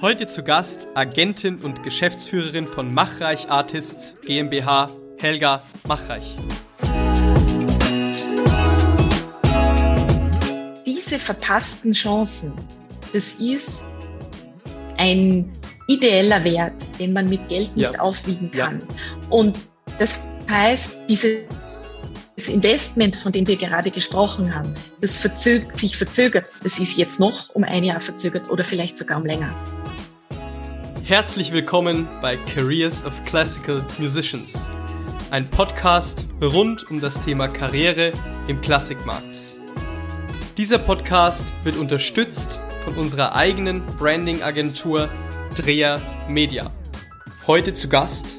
Heute zu Gast Agentin und Geschäftsführerin von Machreich Artists GmbH, Helga Machreich. Diese verpassten Chancen, das ist ein ideeller Wert, den man mit Geld nicht ja. aufwiegen kann. Ja. Und das heißt, dieses Investment, von dem wir gerade gesprochen haben, das verzögert, sich verzögert. Das ist jetzt noch um ein Jahr verzögert oder vielleicht sogar um länger. Herzlich willkommen bei Careers of Classical Musicians, ein Podcast rund um das Thema Karriere im Klassikmarkt. Dieser Podcast wird unterstützt von unserer eigenen Branding-Agentur Dreher Media. Heute zu Gast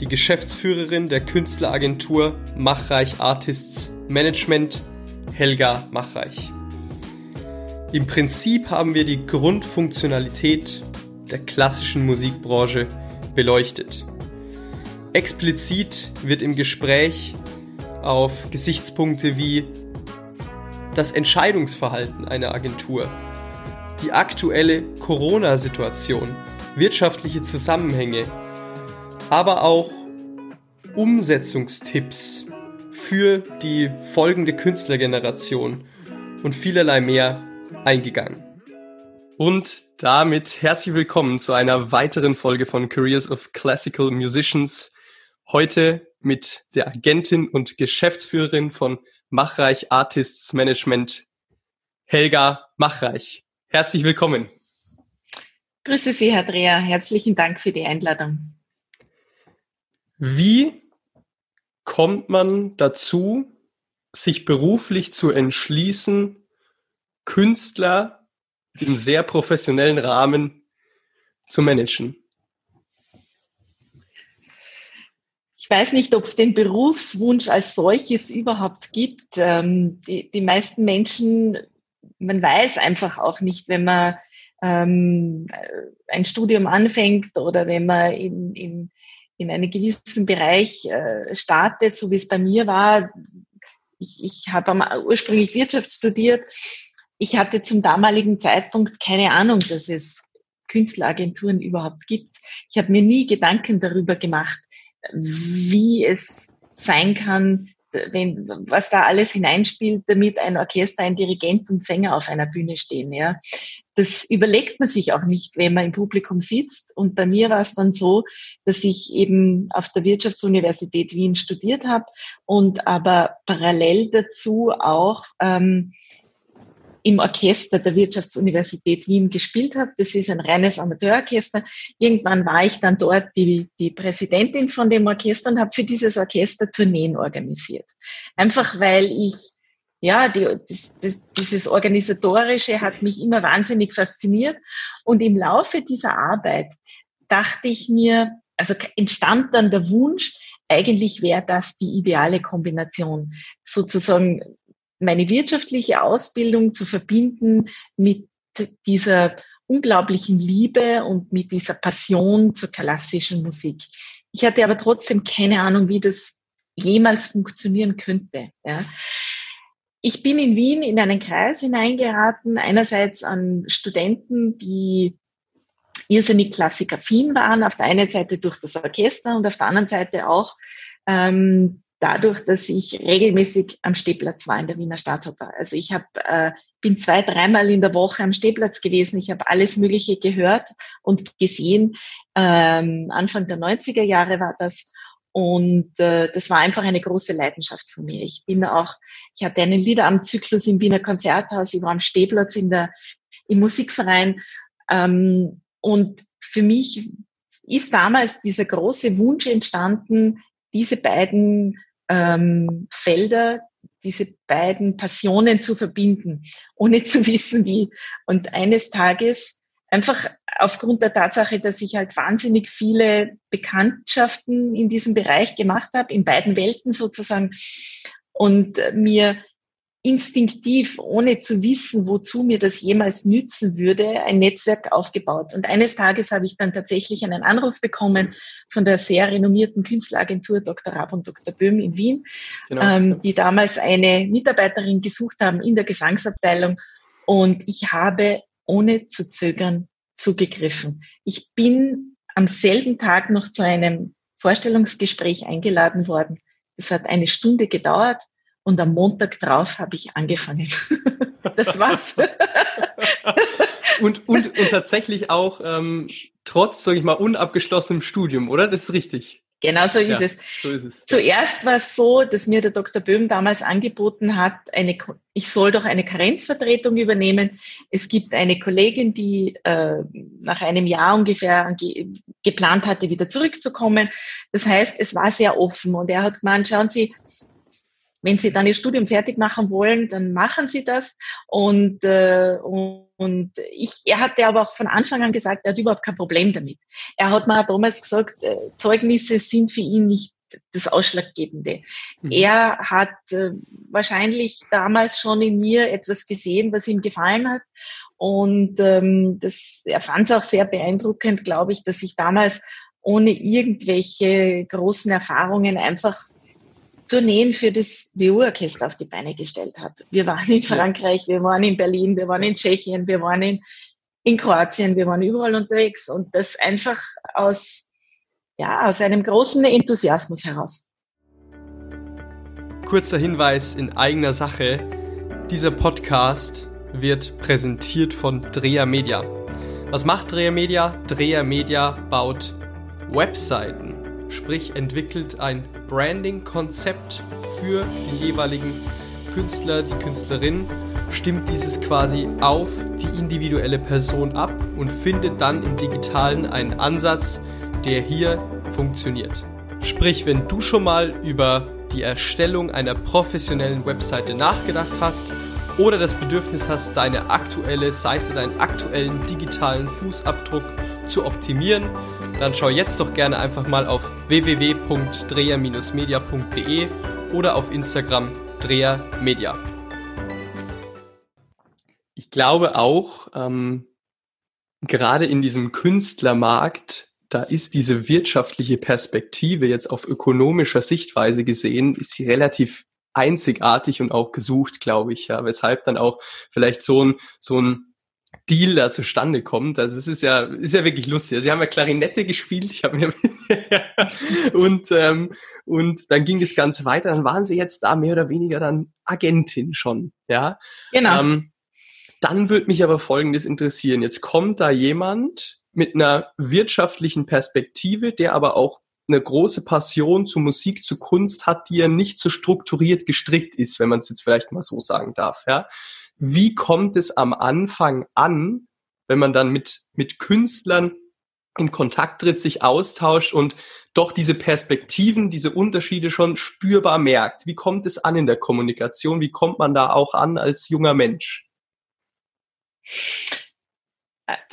die Geschäftsführerin der Künstleragentur Machreich Artists Management, Helga Machreich. Im Prinzip haben wir die Grundfunktionalität der klassischen Musikbranche beleuchtet. Explizit wird im Gespräch auf Gesichtspunkte wie das Entscheidungsverhalten einer Agentur, die aktuelle Corona-Situation, wirtschaftliche Zusammenhänge, aber auch Umsetzungstipps für die folgende Künstlergeneration und vielerlei mehr eingegangen. Und damit herzlich willkommen zu einer weiteren Folge von Careers of Classical Musicians. Heute mit der Agentin und Geschäftsführerin von Machreich Artists Management, Helga Machreich. Herzlich willkommen. Grüße Sie, Herr Dreher. Herzlichen Dank für die Einladung. Wie kommt man dazu, sich beruflich zu entschließen, Künstler im sehr professionellen Rahmen zu managen? Ich weiß nicht, ob es den Berufswunsch als solches überhaupt gibt. Ähm, die, die meisten Menschen, man weiß einfach auch nicht, wenn man ähm, ein Studium anfängt oder wenn man in, in, in einen gewissen Bereich äh, startet, so wie es bei mir war. Ich, ich habe ursprünglich Wirtschaft studiert. Ich hatte zum damaligen Zeitpunkt keine Ahnung, dass es Künstleragenturen überhaupt gibt. Ich habe mir nie Gedanken darüber gemacht, wie es sein kann, wenn, was da alles hineinspielt, damit ein Orchester, ein Dirigent und Sänger auf einer Bühne stehen. Ja. Das überlegt man sich auch nicht, wenn man im Publikum sitzt. Und bei mir war es dann so, dass ich eben auf der Wirtschaftsuniversität Wien studiert habe und aber parallel dazu auch ähm, im Orchester der Wirtschaftsuniversität Wien gespielt habe. Das ist ein reines Amateurorchester. Irgendwann war ich dann dort die, die Präsidentin von dem Orchester und habe für dieses Orchester Tourneen organisiert. Einfach weil ich ja, die, das, das, dieses Organisatorische hat mich immer wahnsinnig fasziniert. Und im Laufe dieser Arbeit dachte ich mir, also entstand dann der Wunsch, eigentlich wäre das die ideale Kombination. Sozusagen meine wirtschaftliche Ausbildung zu verbinden mit dieser unglaublichen Liebe und mit dieser Passion zur klassischen Musik. Ich hatte aber trotzdem keine Ahnung, wie das jemals funktionieren könnte. Ja. Ich bin in Wien in einen Kreis hineingeraten, einerseits an Studenten, die irrsinnig klassikaffin waren, auf der einen Seite durch das Orchester und auf der anderen Seite auch ähm, dadurch, dass ich regelmäßig am Stehplatz war in der Wiener Staatsoper. Also ich hab, äh, bin zwei, dreimal in der Woche am Stehplatz gewesen. Ich habe alles Mögliche gehört und gesehen. Ähm, Anfang der 90er Jahre war das. Und äh, das war einfach eine große Leidenschaft von mir. Ich bin auch, ich hatte einen Liederabendzyklus im Wiener Konzerthaus, ich war am Stehplatz in der, im Musikverein. Ähm, und für mich ist damals dieser große Wunsch entstanden, diese beiden ähm, Felder, diese beiden Passionen zu verbinden, ohne zu wissen wie. Und eines Tages einfach aufgrund der Tatsache, dass ich halt wahnsinnig viele Bekanntschaften in diesem Bereich gemacht habe, in beiden Welten sozusagen, und mir instinktiv, ohne zu wissen, wozu mir das jemals nützen würde, ein Netzwerk aufgebaut. Und eines Tages habe ich dann tatsächlich einen Anruf bekommen von der sehr renommierten Künstleragentur Dr. Rab und Dr. Böhm in Wien, genau. ähm, die damals eine Mitarbeiterin gesucht haben in der Gesangsabteilung. Und ich habe ohne zu zögern zugegriffen. Ich bin am selben Tag noch zu einem Vorstellungsgespräch eingeladen worden. Es hat eine Stunde gedauert und am Montag drauf habe ich angefangen. das war's. und, und, und tatsächlich auch ähm, trotz, sage ich mal, unabgeschlossenem Studium, oder? Das ist richtig. Genau so ist, ja, es. so ist es. Zuerst war es so, dass mir der Dr. Böhm damals angeboten hat, eine, ich soll doch eine Karenzvertretung übernehmen. Es gibt eine Kollegin, die äh, nach einem Jahr ungefähr ge geplant hatte, wieder zurückzukommen. Das heißt, es war sehr offen und er hat gemeint, schauen Sie, wenn Sie dann Ihr Studium fertig machen wollen, dann machen Sie das. Und, äh, und ich, er hatte aber auch von Anfang an gesagt, er hat überhaupt kein Problem damit. Er hat mir damals gesagt, äh, Zeugnisse sind für ihn nicht das Ausschlaggebende. Mhm. Er hat äh, wahrscheinlich damals schon in mir etwas gesehen, was ihm gefallen hat. Und ähm, das, er fand es auch sehr beeindruckend, glaube ich, dass ich damals ohne irgendwelche großen Erfahrungen einfach Tourneen für das WU-Orchester auf die Beine gestellt habe. Wir waren in Frankreich, wir waren in Berlin, wir waren in Tschechien, wir waren in, in Kroatien, wir waren überall unterwegs und das einfach aus, ja, aus einem großen Enthusiasmus heraus. Kurzer Hinweis in eigener Sache. Dieser Podcast wird präsentiert von Dreher Media. Was macht Dreher Media? Dreher Media baut Webseiten, sprich entwickelt ein Branding-Konzept für den jeweiligen Künstler, die Künstlerin, stimmt dieses quasi auf die individuelle Person ab und findet dann im digitalen einen Ansatz, der hier funktioniert. Sprich, wenn du schon mal über die Erstellung einer professionellen Webseite nachgedacht hast oder das Bedürfnis hast, deine aktuelle Seite, deinen aktuellen digitalen Fußabdruck zu optimieren, dann schau jetzt doch gerne einfach mal auf www.dreher-media.de oder auf Instagram drehermedia. Ich glaube auch, ähm, gerade in diesem Künstlermarkt, da ist diese wirtschaftliche Perspektive jetzt auf ökonomischer Sichtweise gesehen, ist sie relativ einzigartig und auch gesucht, glaube ich, ja, weshalb dann auch vielleicht so ein, so ein Deal da zustande kommt. Also es ist ja, ist ja wirklich lustig. Also sie haben ja Klarinette gespielt, ich habe mir und ähm, und dann ging das Ganze weiter. Dann waren sie jetzt da mehr oder weniger dann Agentin schon, ja. Genau. Ähm, dann würde mich aber Folgendes interessieren. Jetzt kommt da jemand mit einer wirtschaftlichen Perspektive, der aber auch eine große Passion zu Musik, zu Kunst hat, die ja nicht so strukturiert gestrickt ist, wenn man es jetzt vielleicht mal so sagen darf, ja wie kommt es am Anfang an, wenn man dann mit, mit Künstlern in Kontakt tritt, sich austauscht und doch diese Perspektiven, diese Unterschiede schon spürbar merkt. Wie kommt es an in der Kommunikation? Wie kommt man da auch an als junger Mensch?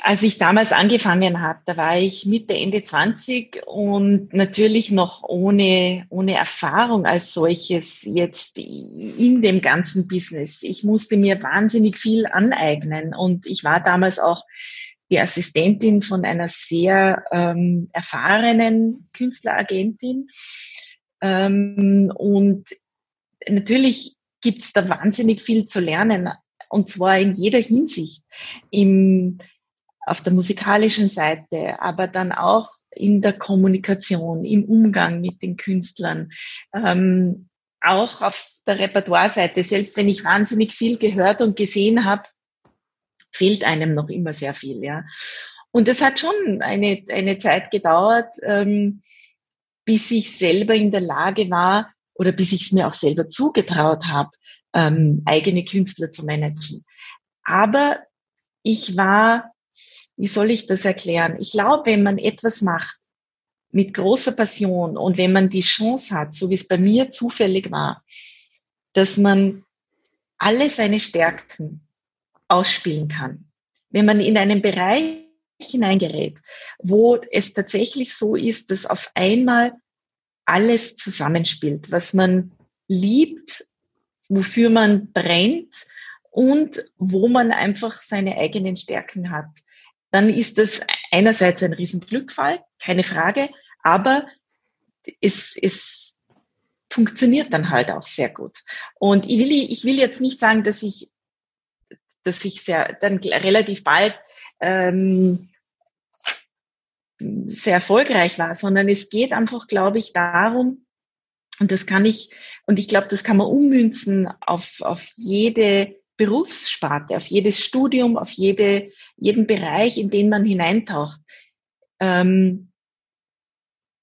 Als ich damals angefangen habe, da war ich Mitte, Ende 20 und natürlich noch ohne, ohne Erfahrung als solches jetzt in dem ganzen Business. Ich musste mir wahnsinnig viel aneignen und ich war damals auch die Assistentin von einer sehr ähm, erfahrenen Künstleragentin. Ähm, und natürlich gibt's da wahnsinnig viel zu lernen und zwar in jeder Hinsicht. Im, auf der musikalischen Seite, aber dann auch in der Kommunikation, im Umgang mit den Künstlern, ähm, auch auf der Repertoire-Seite. Selbst wenn ich wahnsinnig viel gehört und gesehen habe, fehlt einem noch immer sehr viel, ja. Und es hat schon eine, eine Zeit gedauert, ähm, bis ich selber in der Lage war oder bis ich es mir auch selber zugetraut habe, ähm, eigene Künstler zu managen. Aber ich war wie soll ich das erklären? Ich glaube, wenn man etwas macht mit großer Passion und wenn man die Chance hat, so wie es bei mir zufällig war, dass man alle seine Stärken ausspielen kann. Wenn man in einen Bereich hineingerät, wo es tatsächlich so ist, dass auf einmal alles zusammenspielt, was man liebt wofür man brennt und wo man einfach seine eigenen Stärken hat. Dann ist das einerseits ein Riesenglückfall, keine Frage, aber es, es funktioniert dann halt auch sehr gut. Und ich will, ich will jetzt nicht sagen, dass ich, dass ich sehr, dann relativ bald ähm, sehr erfolgreich war, sondern es geht einfach, glaube ich, darum, und das kann ich, und ich glaube, das kann man ummünzen auf, auf jede Berufssparte, auf jedes Studium, auf jede, jeden Bereich, in den man hineintaucht. Ähm,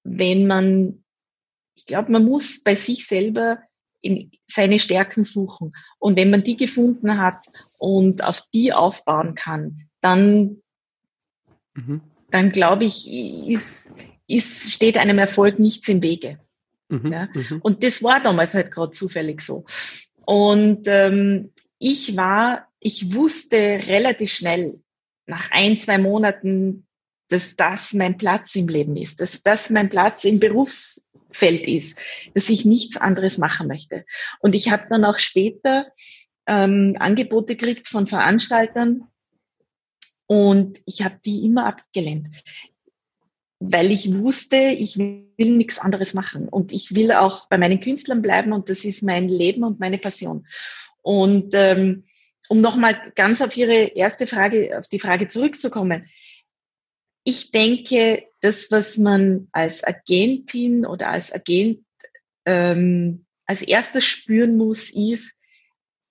wenn man, ich glaube, man muss bei sich selber in seine Stärken suchen. Und wenn man die gefunden hat und auf die aufbauen kann, dann, mhm. dann glaube ich, ist, ist, steht einem Erfolg nichts im Wege. Mhm. Ja? Mhm. Und das war damals halt gerade zufällig so. Und ähm, ich war, ich wusste relativ schnell, nach ein, zwei Monaten, dass das mein Platz im Leben ist, dass das mein Platz im Berufsfeld ist, dass ich nichts anderes machen möchte. Und ich habe dann auch später ähm, Angebote gekriegt von Veranstaltern und ich habe die immer abgelehnt, weil ich wusste, ich will nichts anderes machen und ich will auch bei meinen Künstlern bleiben und das ist mein Leben und meine Passion. Und ähm, um nochmal ganz auf Ihre erste Frage, auf die Frage zurückzukommen, ich denke, das, was man als Agentin oder als Agent ähm, als erstes spüren muss, ist,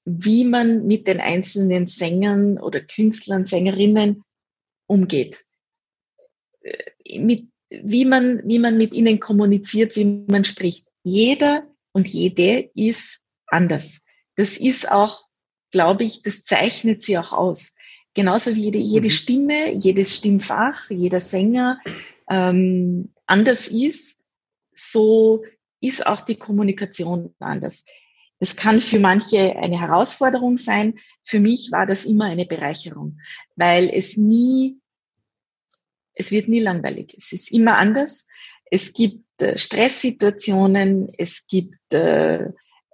wie man mit den einzelnen Sängern oder Künstlern, Sängerinnen umgeht. Äh, mit, wie, man, wie man mit ihnen kommuniziert, wie man spricht. Jeder und jede ist anders. Das ist auch, glaube ich, das zeichnet sie auch aus. Genauso wie jede, jede mhm. Stimme, jedes Stimmfach, jeder Sänger ähm, anders ist, so ist auch die Kommunikation anders. Es kann für manche eine Herausforderung sein. Für mich war das immer eine Bereicherung, weil es nie, es wird nie langweilig. Es ist immer anders. Es gibt äh, Stresssituationen, es gibt, äh,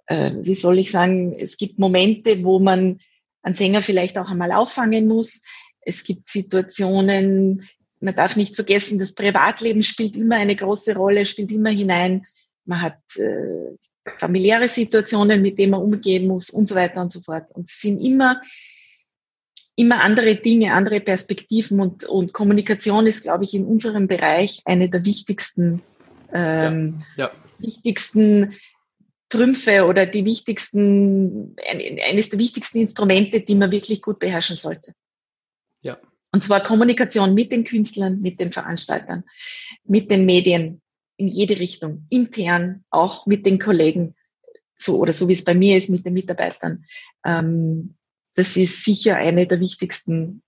äh, wie soll ich sagen, es gibt Momente, wo man einen Sänger vielleicht auch einmal auffangen muss. Es gibt Situationen, man darf nicht vergessen, das Privatleben spielt immer eine große Rolle, spielt immer hinein. Man hat äh, familiäre Situationen, mit denen man umgehen muss und so weiter und so fort. Und es sind immer, immer andere Dinge, andere Perspektiven und, und Kommunikation ist, glaube ich, in unserem Bereich eine der wichtigsten, ähm, ja, ja. wichtigsten Trümpfe oder die wichtigsten, eines der wichtigsten Instrumente, die man wirklich gut beherrschen sollte. Ja. Und zwar Kommunikation mit den Künstlern, mit den Veranstaltern, mit den Medien in jede Richtung, intern, auch mit den Kollegen, so oder so wie es bei mir ist mit den Mitarbeitern. Ähm, das ist sicher eine der wichtigsten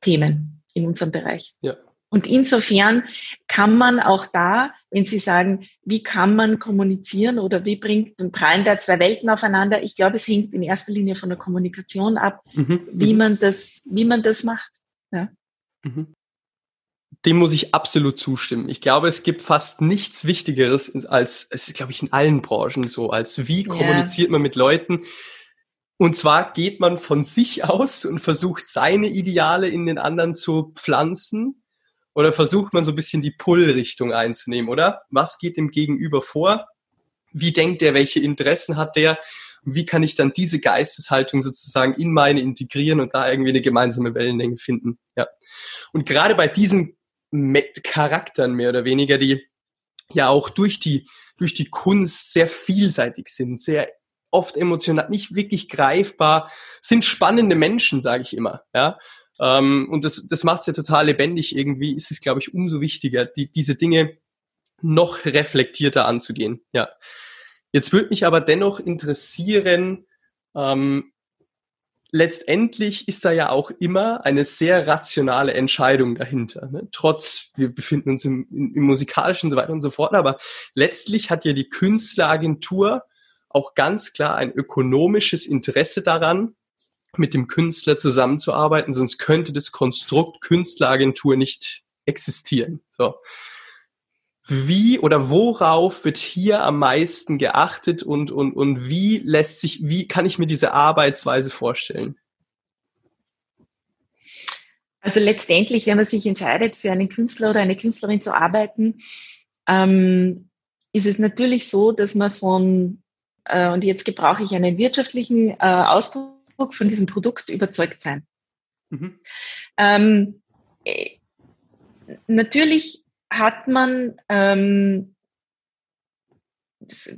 Themen in unserem Bereich. Ja. Und insofern kann man auch da, wenn Sie sagen, wie kann man kommunizieren oder wie bringt und prallen da zwei Welten aufeinander? Ich glaube, es hängt in erster Linie von der Kommunikation ab, mhm. wie mhm. man das, wie man das macht. Ja. Mhm. Dem muss ich absolut zustimmen. Ich glaube, es gibt fast nichts Wichtigeres als, es ist, glaube ich, in allen Branchen so, als wie kommuniziert ja. man mit Leuten. Und zwar geht man von sich aus und versucht seine Ideale in den anderen zu pflanzen oder versucht man so ein bisschen die Pull-Richtung einzunehmen, oder? Was geht dem Gegenüber vor? Wie denkt der? Welche Interessen hat der? Wie kann ich dann diese Geisteshaltung sozusagen in meine integrieren und da irgendwie eine gemeinsame Wellenlänge finden? Ja. Und gerade bei diesen Charakteren mehr oder weniger, die ja auch durch die, durch die Kunst sehr vielseitig sind, sehr oft emotional, nicht wirklich greifbar, sind spannende Menschen, sage ich immer. Ja, ähm, und das, das macht es ja total lebendig irgendwie. Ist es, glaube ich, umso wichtiger, die, diese Dinge noch reflektierter anzugehen. Ja. Jetzt würde mich aber dennoch interessieren, ähm, letztendlich ist da ja auch immer eine sehr rationale Entscheidung dahinter. Ne? Trotz, wir befinden uns im, im, im musikalischen und so weiter und so fort, aber letztlich hat ja die Künstleragentur auch ganz klar ein ökonomisches Interesse daran, mit dem Künstler zusammenzuarbeiten, sonst könnte das Konstrukt Künstleragentur nicht existieren. So. wie oder worauf wird hier am meisten geachtet und, und, und wie lässt sich, wie kann ich mir diese Arbeitsweise vorstellen? Also letztendlich, wenn man sich entscheidet, für einen Künstler oder eine Künstlerin zu arbeiten, ähm, ist es natürlich so, dass man von, äh, und jetzt gebrauche ich einen wirtschaftlichen äh, Ausdruck von diesem Produkt überzeugt sein. Mhm. Ähm, äh, natürlich hat man, ähm,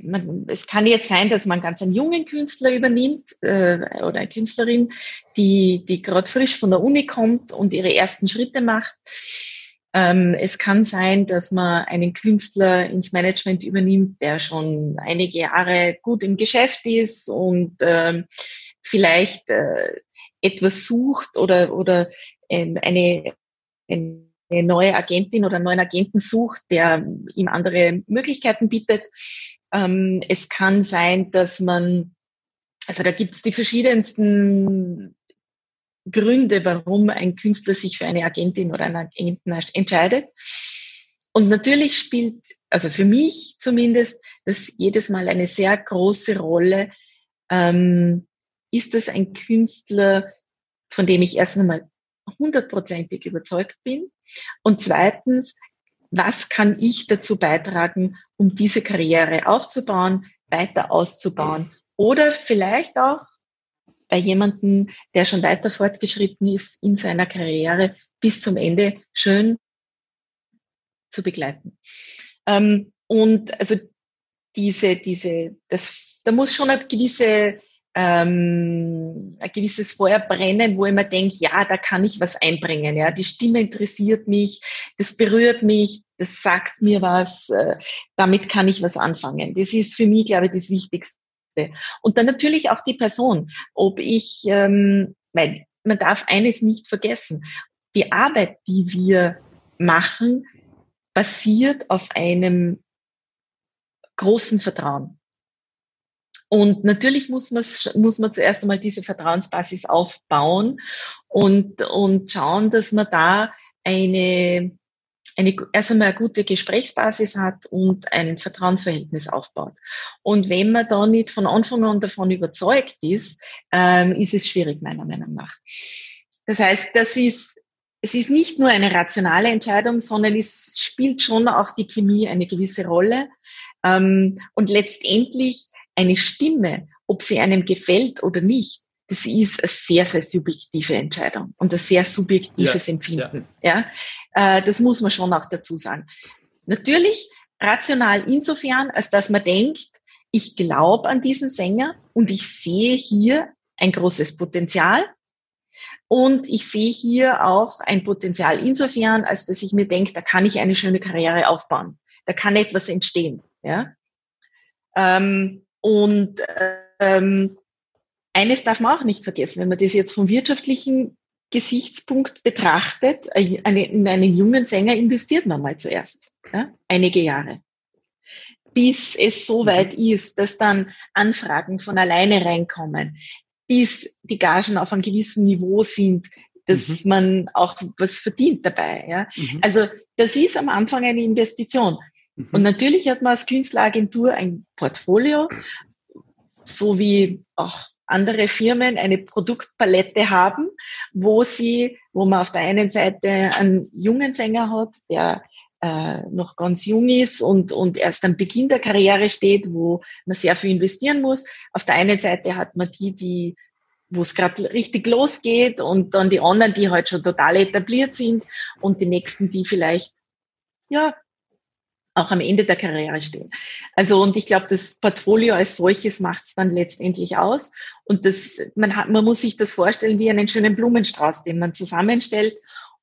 man, es kann jetzt sein, dass man ganz einen jungen Künstler übernimmt äh, oder eine Künstlerin, die, die gerade frisch von der Uni kommt und ihre ersten Schritte macht. Ähm, es kann sein, dass man einen Künstler ins Management übernimmt, der schon einige Jahre gut im Geschäft ist und ähm, vielleicht äh, etwas sucht oder, oder äh, eine, eine neue Agentin oder einen neuen Agenten sucht, der ihm andere Möglichkeiten bietet. Ähm, es kann sein, dass man, also da gibt es die verschiedensten Gründe, warum ein Künstler sich für eine Agentin oder einen Agenten entscheidet. Und natürlich spielt, also für mich zumindest, das jedes Mal eine sehr große Rolle. Ähm, ist das ein Künstler, von dem ich erst einmal hundertprozentig überzeugt bin? Und zweitens, was kann ich dazu beitragen, um diese Karriere aufzubauen, weiter auszubauen? Oder vielleicht auch bei jemandem, der schon weiter fortgeschritten ist in seiner Karriere, bis zum Ende schön zu begleiten. Ähm, und also diese, diese, das, da muss schon eine gewisse ähm, ein gewisses Feuer brennen, wo ich mir denke, ja, da kann ich was einbringen. Ja, die Stimme interessiert mich, das berührt mich, das sagt mir was, äh, damit kann ich was anfangen. Das ist für mich, glaube ich, das Wichtigste. Und dann natürlich auch die Person, ob ich, ähm, weil man darf eines nicht vergessen: Die Arbeit, die wir machen, basiert auf einem großen Vertrauen. Und natürlich muss man, muss man zuerst einmal diese Vertrauensbasis aufbauen und, und schauen, dass man da eine, eine, erst einmal eine gute Gesprächsbasis hat und ein Vertrauensverhältnis aufbaut. Und wenn man da nicht von Anfang an davon überzeugt ist, ähm, ist es schwierig, meiner Meinung nach. Das heißt, das ist, es ist nicht nur eine rationale Entscheidung, sondern es spielt schon auch die Chemie eine gewisse Rolle. Ähm, und letztendlich eine Stimme, ob sie einem gefällt oder nicht, das ist eine sehr, sehr subjektive Entscheidung und ein sehr subjektives ja, Empfinden. Ja. ja. Äh, das muss man schon auch dazu sagen. Natürlich rational insofern, als dass man denkt, ich glaube an diesen Sänger und ich sehe hier ein großes Potenzial. Und ich sehe hier auch ein Potenzial insofern, als dass ich mir denke, da kann ich eine schöne Karriere aufbauen. Da kann etwas entstehen. Ja? Ähm, und ähm, eines darf man auch nicht vergessen, wenn man das jetzt vom wirtschaftlichen Gesichtspunkt betrachtet, äh, in einen jungen Sänger investiert man mal zuerst, ja, einige Jahre. Bis es so mhm. weit ist, dass dann Anfragen von alleine reinkommen, bis die Gagen auf einem gewissen Niveau sind, dass mhm. man auch was verdient dabei. Ja. Mhm. Also das ist am Anfang eine Investition. Mhm. Und natürlich hat man als Künstleragentur ein Portfolio, so wie auch andere Firmen eine Produktpalette haben, wo sie, wo man auf der einen Seite einen jungen Sänger hat, der äh, noch ganz jung ist und, und erst am Beginn der Karriere steht, wo man sehr viel investieren muss. Auf der einen Seite hat man die, die wo es gerade richtig losgeht und dann die anderen, die halt schon total etabliert sind und die nächsten, die vielleicht ja auch am Ende der Karriere stehen. Also und ich glaube, das Portfolio als solches macht es dann letztendlich aus. Und das, man hat, man muss sich das vorstellen wie einen schönen Blumenstrauß, den man zusammenstellt.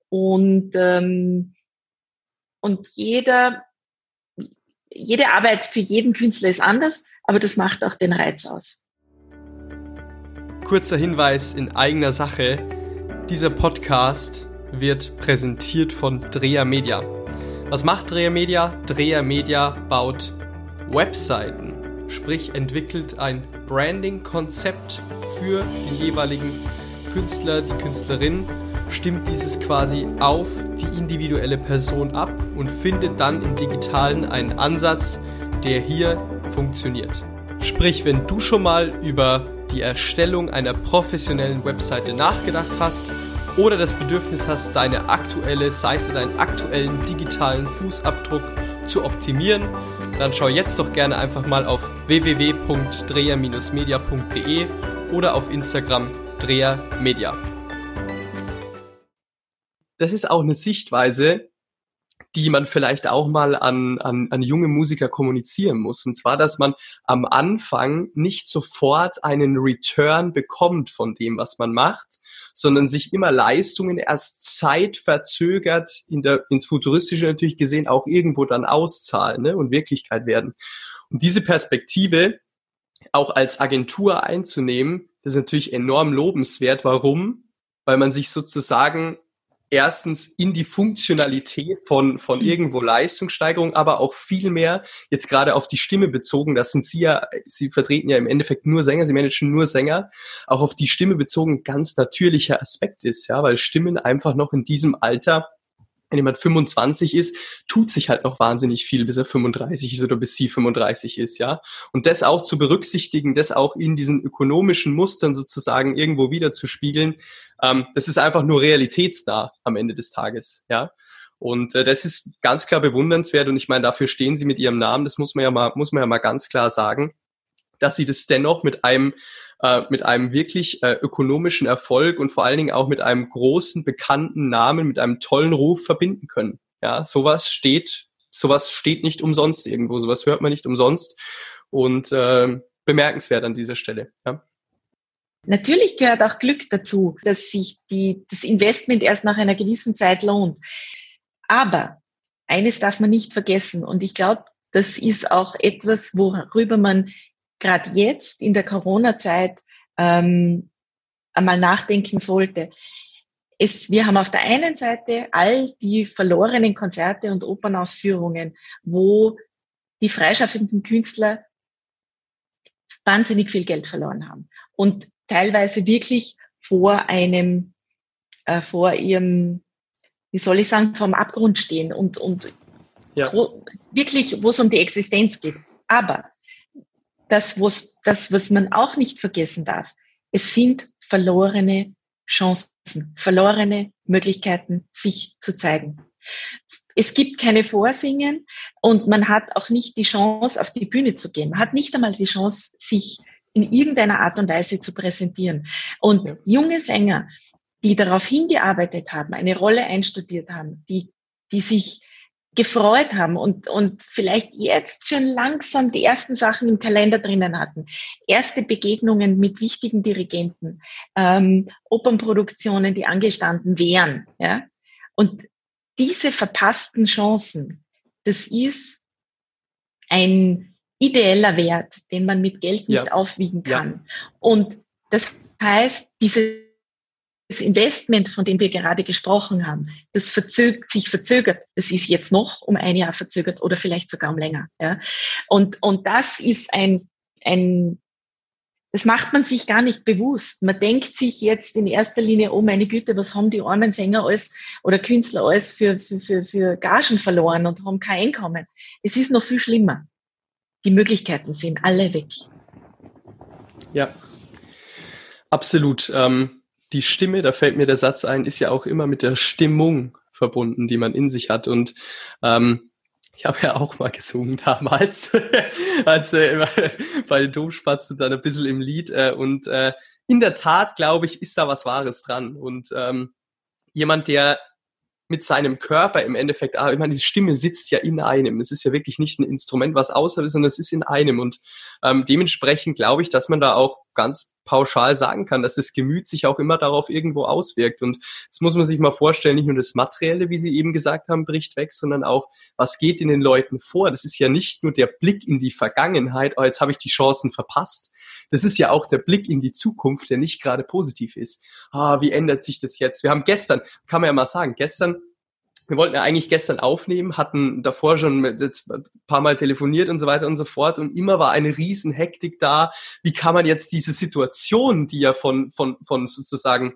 Und ähm, und jeder, jede Arbeit für jeden Künstler ist anders, aber das macht auch den Reiz aus. Kurzer Hinweis in eigener Sache: Dieser Podcast wird präsentiert von Drea Media. Was macht Dreher Media? Dreher Media baut Webseiten, sprich entwickelt ein Branding-Konzept für den jeweiligen Künstler, die Künstlerin stimmt dieses quasi auf die individuelle Person ab und findet dann im digitalen einen Ansatz, der hier funktioniert. Sprich, wenn du schon mal über die Erstellung einer professionellen Webseite nachgedacht hast oder das Bedürfnis hast, deine aktuelle Seite, deinen aktuellen digitalen Fußabdruck zu optimieren, dann schau jetzt doch gerne einfach mal auf www.dreher-media.de oder auf Instagram drehermedia. Das ist auch eine Sichtweise, die man vielleicht auch mal an, an, an junge Musiker kommunizieren muss. Und zwar, dass man am Anfang nicht sofort einen Return bekommt von dem, was man macht, sondern sich immer Leistungen erst zeitverzögert in der, ins Futuristische natürlich gesehen auch irgendwo dann auszahlen ne, und Wirklichkeit werden. Und diese Perspektive auch als Agentur einzunehmen, das ist natürlich enorm lobenswert. Warum? Weil man sich sozusagen erstens in die Funktionalität von, von irgendwo Leistungssteigerung, aber auch viel mehr jetzt gerade auf die Stimme bezogen. Das sind Sie ja, Sie vertreten ja im Endeffekt nur Sänger, Sie managen nur Sänger, auch auf die Stimme bezogen ganz natürlicher Aspekt ist, ja, weil Stimmen einfach noch in diesem Alter wenn jemand 25 ist, tut sich halt noch wahnsinnig viel, bis er 35 ist oder bis sie 35 ist, ja. Und das auch zu berücksichtigen, das auch in diesen ökonomischen Mustern sozusagen irgendwo wieder zu spiegeln, ähm, das ist einfach nur realitätsnah am Ende des Tages, ja. Und äh, das ist ganz klar bewundernswert und ich meine, dafür stehen sie mit ihrem Namen, das muss man ja mal, muss man ja mal ganz klar sagen dass sie das dennoch mit einem äh, mit einem wirklich äh, ökonomischen Erfolg und vor allen Dingen auch mit einem großen bekannten Namen, mit einem tollen Ruf verbinden können. Ja, sowas steht, sowas steht nicht umsonst irgendwo, sowas hört man nicht umsonst und äh, bemerkenswert an dieser Stelle. Ja. Natürlich gehört auch Glück dazu, dass sich die, das Investment erst nach einer gewissen Zeit lohnt. Aber eines darf man nicht vergessen und ich glaube, das ist auch etwas, worüber man gerade jetzt in der Corona-Zeit ähm, einmal nachdenken sollte. Es, wir haben auf der einen Seite all die verlorenen Konzerte und Opernausführungen, wo die freischaffenden Künstler wahnsinnig viel Geld verloren haben und teilweise wirklich vor einem, äh, vor ihrem, wie soll ich sagen, vom Abgrund stehen und, und ja. wirklich, wo es um die Existenz geht. Aber das, was, das, was man auch nicht vergessen darf. Es sind verlorene Chancen, verlorene Möglichkeiten, sich zu zeigen. Es gibt keine Vorsingen und man hat auch nicht die Chance, auf die Bühne zu gehen. Man hat nicht einmal die Chance, sich in irgendeiner Art und Weise zu präsentieren. Und ja. junge Sänger, die darauf hingearbeitet haben, eine Rolle einstudiert haben, die, die sich gefreut haben und, und vielleicht jetzt schon langsam die ersten Sachen im Kalender drinnen hatten. Erste Begegnungen mit wichtigen Dirigenten, ähm, Opernproduktionen, die angestanden wären. Ja? Und diese verpassten Chancen, das ist ein ideeller Wert, den man mit Geld nicht ja. aufwiegen kann. Ja. Und das heißt, diese das Investment, von dem wir gerade gesprochen haben, das verzögert, sich verzögert. Das ist jetzt noch um ein Jahr verzögert oder vielleicht sogar um länger. Ja. Und, und das ist ein, ein, das macht man sich gar nicht bewusst. Man denkt sich jetzt in erster Linie, oh meine Güte, was haben die armen Sänger alles oder Künstler alles für, für, für, für Gagen verloren und haben kein Einkommen. Es ist noch viel schlimmer. Die Möglichkeiten sind alle weg. Ja, absolut. Ähm die Stimme, da fällt mir der Satz ein, ist ja auch immer mit der Stimmung verbunden, die man in sich hat. Und ähm, ich habe ja auch mal gesungen damals, als äh, bei den Domspatzen dann ein bisschen im Lied. Äh, und äh, in der Tat, glaube ich, ist da was Wahres dran. Und ähm, jemand, der mit seinem Körper im Endeffekt, ah, ich meine, die Stimme sitzt ja in einem. Es ist ja wirklich nicht ein Instrument, was außer ist, sondern es ist in einem. Und ähm, dementsprechend glaube ich, dass man da auch ganz pauschal sagen kann, dass das Gemüt sich auch immer darauf irgendwo auswirkt. Und jetzt muss man sich mal vorstellen, nicht nur das Materielle, wie Sie eben gesagt haben, bricht weg, sondern auch, was geht in den Leuten vor. Das ist ja nicht nur der Blick in die Vergangenheit, oh, jetzt habe ich die Chancen verpasst. Das ist ja auch der Blick in die zukunft, der nicht gerade positiv ist. Ah, wie ändert sich das jetzt? Wir haben gestern, kann man ja mal sagen, gestern wir wollten ja eigentlich gestern aufnehmen, hatten davor schon ein paar Mal telefoniert und so weiter und so fort und immer war eine riesen Hektik da. Wie kann man jetzt diese Situation, die ja von, von, von sozusagen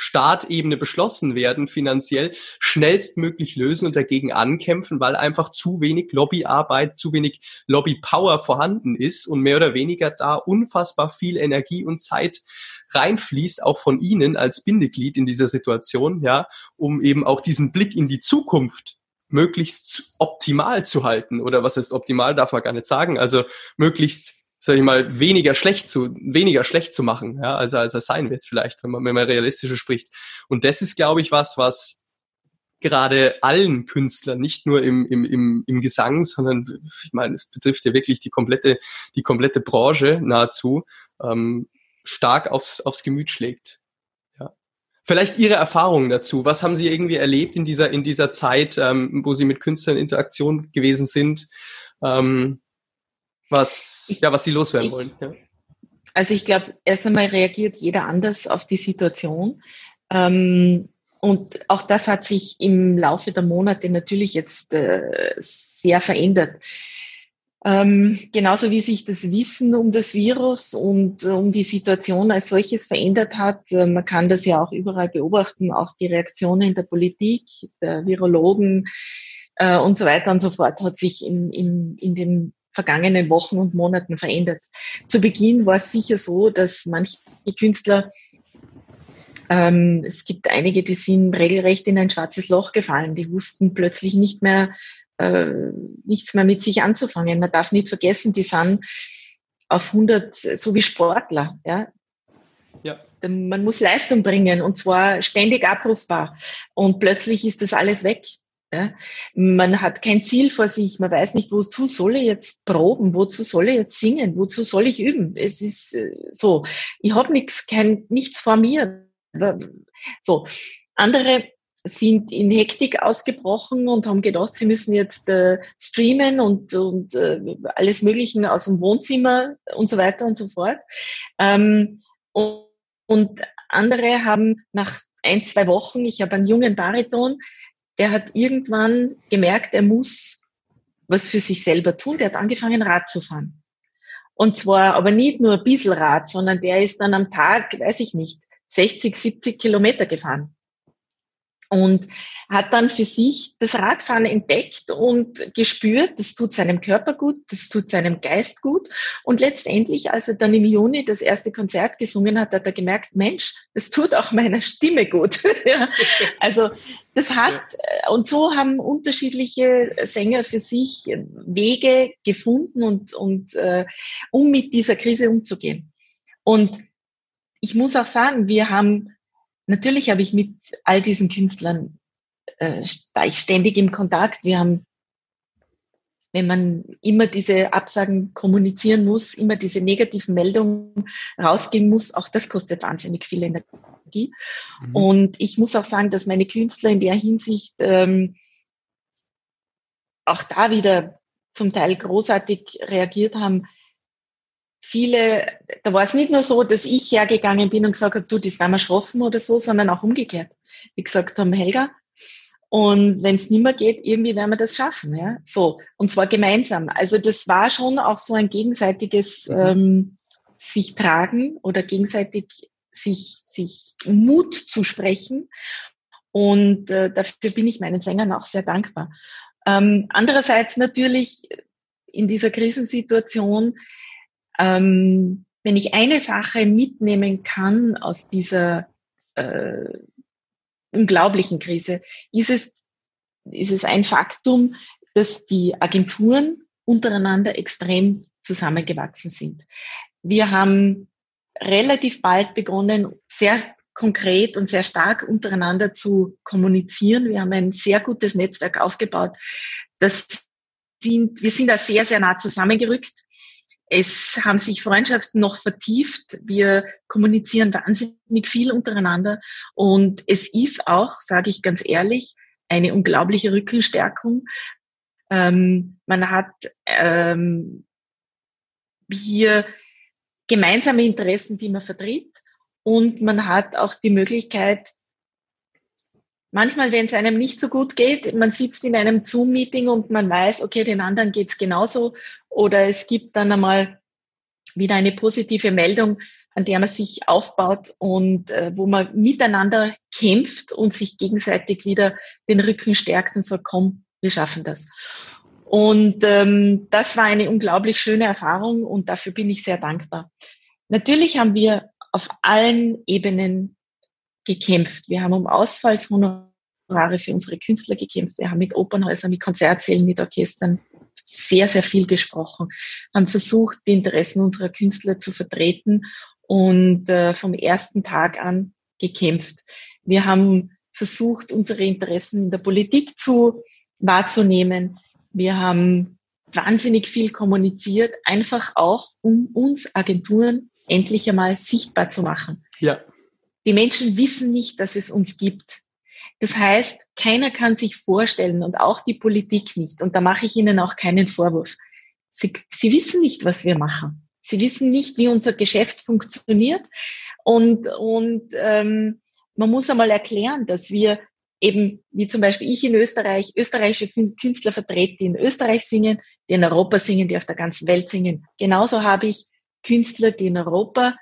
Startebene beschlossen werden, finanziell schnellstmöglich lösen und dagegen ankämpfen, weil einfach zu wenig Lobbyarbeit, zu wenig Lobbypower vorhanden ist und mehr oder weniger da unfassbar viel Energie und Zeit reinfließt, auch von Ihnen als Bindeglied in dieser Situation, ja, um eben auch diesen Blick in die Zukunft möglichst optimal zu halten. Oder was ist optimal, darf man gar nicht sagen. Also möglichst, sag ich mal, weniger schlecht zu, weniger schlecht zu machen, ja, als, als er sein wird, vielleicht, wenn man, wenn man realistischer spricht. Und das ist, glaube ich, was, was gerade allen Künstlern, nicht nur im, im, im, im Gesang, sondern ich meine, es betrifft ja wirklich die komplette, die komplette Branche nahezu, ähm, stark aufs, aufs Gemüt schlägt. Ja. Vielleicht Ihre Erfahrungen dazu. Was haben Sie irgendwie erlebt in dieser, in dieser Zeit, ähm, wo Sie mit Künstlern in Interaktion gewesen sind? Ähm, was, ich, ja, was Sie loswerden ich, wollen. Ja. Also ich glaube, erst einmal reagiert jeder anders auf die Situation. Ähm, und auch das hat sich im Laufe der Monate natürlich jetzt äh, sehr verändert. Ähm, genauso wie sich das Wissen um das Virus und äh, um die Situation als solches verändert hat. Äh, man kann das ja auch überall beobachten, auch die Reaktionen der Politik, der Virologen äh, und so weiter und so fort hat sich in, in, in den vergangenen Wochen und Monaten verändert. Zu Beginn war es sicher so, dass manche Künstler ähm, es gibt einige, die sind regelrecht in ein schwarzes Loch gefallen. Die wussten plötzlich nicht mehr, äh, nichts mehr mit sich anzufangen. Man darf nicht vergessen, die sind auf 100, so wie Sportler. Ja? Ja. Man muss Leistung bringen und zwar ständig abrufbar. Und plötzlich ist das alles weg. Ja? Man hat kein Ziel vor sich, man weiß nicht, wozu soll ich jetzt proben, wozu soll ich jetzt singen, wozu soll ich üben. Es ist äh, so, ich habe nichts, kein, nichts vor mir. So, andere sind in Hektik ausgebrochen und haben gedacht, sie müssen jetzt äh, streamen und, und äh, alles Mögliche aus dem Wohnzimmer und so weiter und so fort. Ähm, und, und andere haben nach ein, zwei Wochen, ich habe einen jungen Bariton, der hat irgendwann gemerkt, er muss was für sich selber tun. Der hat angefangen, Rad zu fahren. Und zwar aber nicht nur ein bisschen Rad, sondern der ist dann am Tag, weiß ich nicht, 60, 70 Kilometer gefahren und hat dann für sich das Radfahren entdeckt und gespürt, das tut seinem Körper gut, das tut seinem Geist gut. Und letztendlich, als er dann im Juni das erste Konzert gesungen hat, hat er gemerkt, Mensch, das tut auch meiner Stimme gut. ja. Also das hat, äh, und so haben unterschiedliche Sänger für sich Wege gefunden und, und uh, um mit dieser Krise umzugehen. Und ich muss auch sagen, wir haben natürlich habe ich mit all diesen Künstlern, äh, war ich ständig im Kontakt. Wir haben, wenn man immer diese Absagen kommunizieren muss, immer diese negativen Meldungen rausgehen muss, auch das kostet wahnsinnig viel Energie. Mhm. Und ich muss auch sagen, dass meine Künstler in der Hinsicht ähm, auch da wieder zum Teil großartig reagiert haben viele, da war es nicht nur so, dass ich hergegangen bin und gesagt habe, du, das werden wir schaffen oder so, sondern auch umgekehrt. Die gesagt haben, Helga, und wenn es nicht mehr geht, irgendwie werden wir das schaffen, ja. So. Und zwar gemeinsam. Also das war schon auch so ein gegenseitiges mhm. ähm, sich tragen oder gegenseitig sich, sich Mut zu sprechen. Und äh, dafür bin ich meinen Sängern auch sehr dankbar. Ähm, andererseits natürlich in dieser Krisensituation ähm, wenn ich eine Sache mitnehmen kann aus dieser äh, unglaublichen Krise, ist es, ist es ein Faktum, dass die Agenturen untereinander extrem zusammengewachsen sind. Wir haben relativ bald begonnen, sehr konkret und sehr stark untereinander zu kommunizieren. Wir haben ein sehr gutes Netzwerk aufgebaut. Das sind, wir sind da sehr, sehr nah zusammengerückt. Es haben sich Freundschaften noch vertieft. Wir kommunizieren wahnsinnig viel untereinander. Und es ist auch, sage ich ganz ehrlich, eine unglaubliche Rückenstärkung. Ähm, man hat ähm, hier gemeinsame Interessen, die man vertritt. Und man hat auch die Möglichkeit, manchmal, wenn es einem nicht so gut geht, man sitzt in einem Zoom-Meeting und man weiß, okay, den anderen geht's genauso. Oder es gibt dann einmal wieder eine positive Meldung. an der man sich aufbaut und äh, wo man miteinander kämpft und sich gegenseitig wieder den Rücken stärkt und sagt, komm, wir schaffen das. Und ähm, das war eine unglaublich schöne Erfahrung und dafür bin ich sehr dankbar. Natürlich haben wir auf allen Ebenen gekämpft. Wir haben um Ausfallshonorare für unsere Künstler gekämpft. Wir haben mit Opernhäusern, mit Konzertsälen, mit Orchestern sehr, sehr viel gesprochen, haben versucht, die Interessen unserer Künstler zu vertreten und äh, vom ersten Tag an gekämpft. Wir haben versucht, unsere Interessen in der Politik zu wahrzunehmen. Wir haben wahnsinnig viel kommuniziert, einfach auch, um uns Agenturen endlich einmal sichtbar zu machen. Ja. Die Menschen wissen nicht, dass es uns gibt. Das heißt, keiner kann sich vorstellen und auch die Politik nicht. Und da mache ich Ihnen auch keinen Vorwurf. Sie, Sie wissen nicht, was wir machen. Sie wissen nicht, wie unser Geschäft funktioniert. Und, und ähm, man muss einmal erklären, dass wir eben, wie zum Beispiel ich in Österreich, österreichische Künstler vertrete, die in Österreich singen, die in Europa singen, die auf der ganzen Welt singen. Genauso habe ich Künstler, die in Europa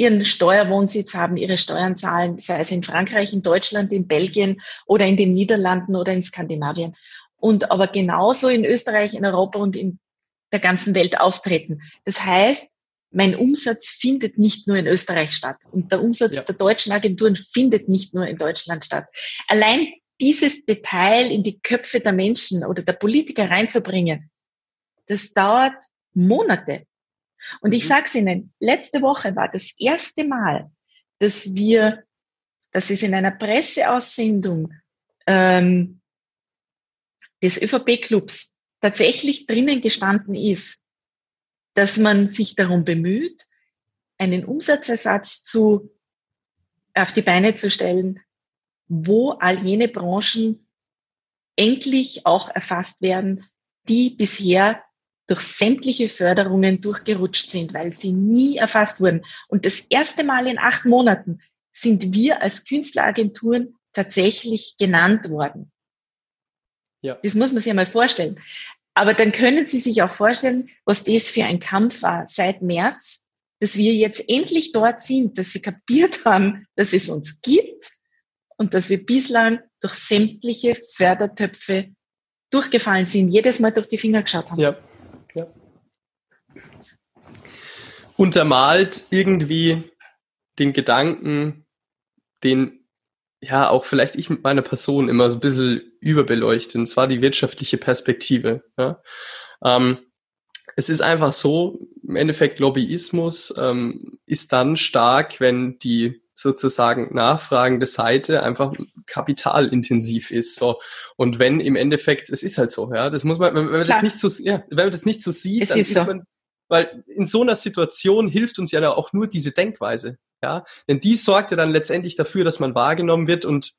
ihren Steuerwohnsitz haben, ihre Steuern zahlen, sei es in Frankreich, in Deutschland, in Belgien oder in den Niederlanden oder in Skandinavien. Und aber genauso in Österreich, in Europa und in der ganzen Welt auftreten. Das heißt, mein Umsatz findet nicht nur in Österreich statt und der Umsatz ja. der deutschen Agenturen findet nicht nur in Deutschland statt. Allein dieses Detail in die Köpfe der Menschen oder der Politiker reinzubringen, das dauert Monate. Und ich mhm. sage es Ihnen, letzte Woche war das erste Mal, dass wir, dass es in einer Presseaussendung ähm, des ÖVP-Clubs tatsächlich drinnen gestanden ist, dass man sich darum bemüht, einen Umsatzersatz zu, auf die Beine zu stellen, wo all jene Branchen endlich auch erfasst werden, die bisher durch sämtliche Förderungen durchgerutscht sind, weil sie nie erfasst wurden. Und das erste Mal in acht Monaten sind wir als Künstleragenturen tatsächlich genannt worden. Ja. Das muss man sich einmal vorstellen. Aber dann können Sie sich auch vorstellen, was das für ein Kampf war seit März, dass wir jetzt endlich dort sind, dass Sie kapiert haben, dass es uns gibt und dass wir bislang durch sämtliche Fördertöpfe durchgefallen sind, jedes Mal durch die Finger geschaut haben. Ja. Ja. Untermalt irgendwie den Gedanken, den ja, auch vielleicht ich mit meiner Person immer so ein bisschen überbeleuchte, und zwar die wirtschaftliche Perspektive. Ja. Ähm, es ist einfach so, im Endeffekt Lobbyismus ähm, ist dann stark, wenn die sozusagen nachfragende Seite einfach kapitalintensiv ist. So. Und wenn im Endeffekt, es ist halt so, ja, das muss man, wenn, man das nicht so, ja, wenn man das nicht so sieht, es dann ist, ist so. man, weil in so einer Situation hilft uns ja auch nur diese Denkweise. Ja, denn die sorgt ja dann letztendlich dafür, dass man wahrgenommen wird und,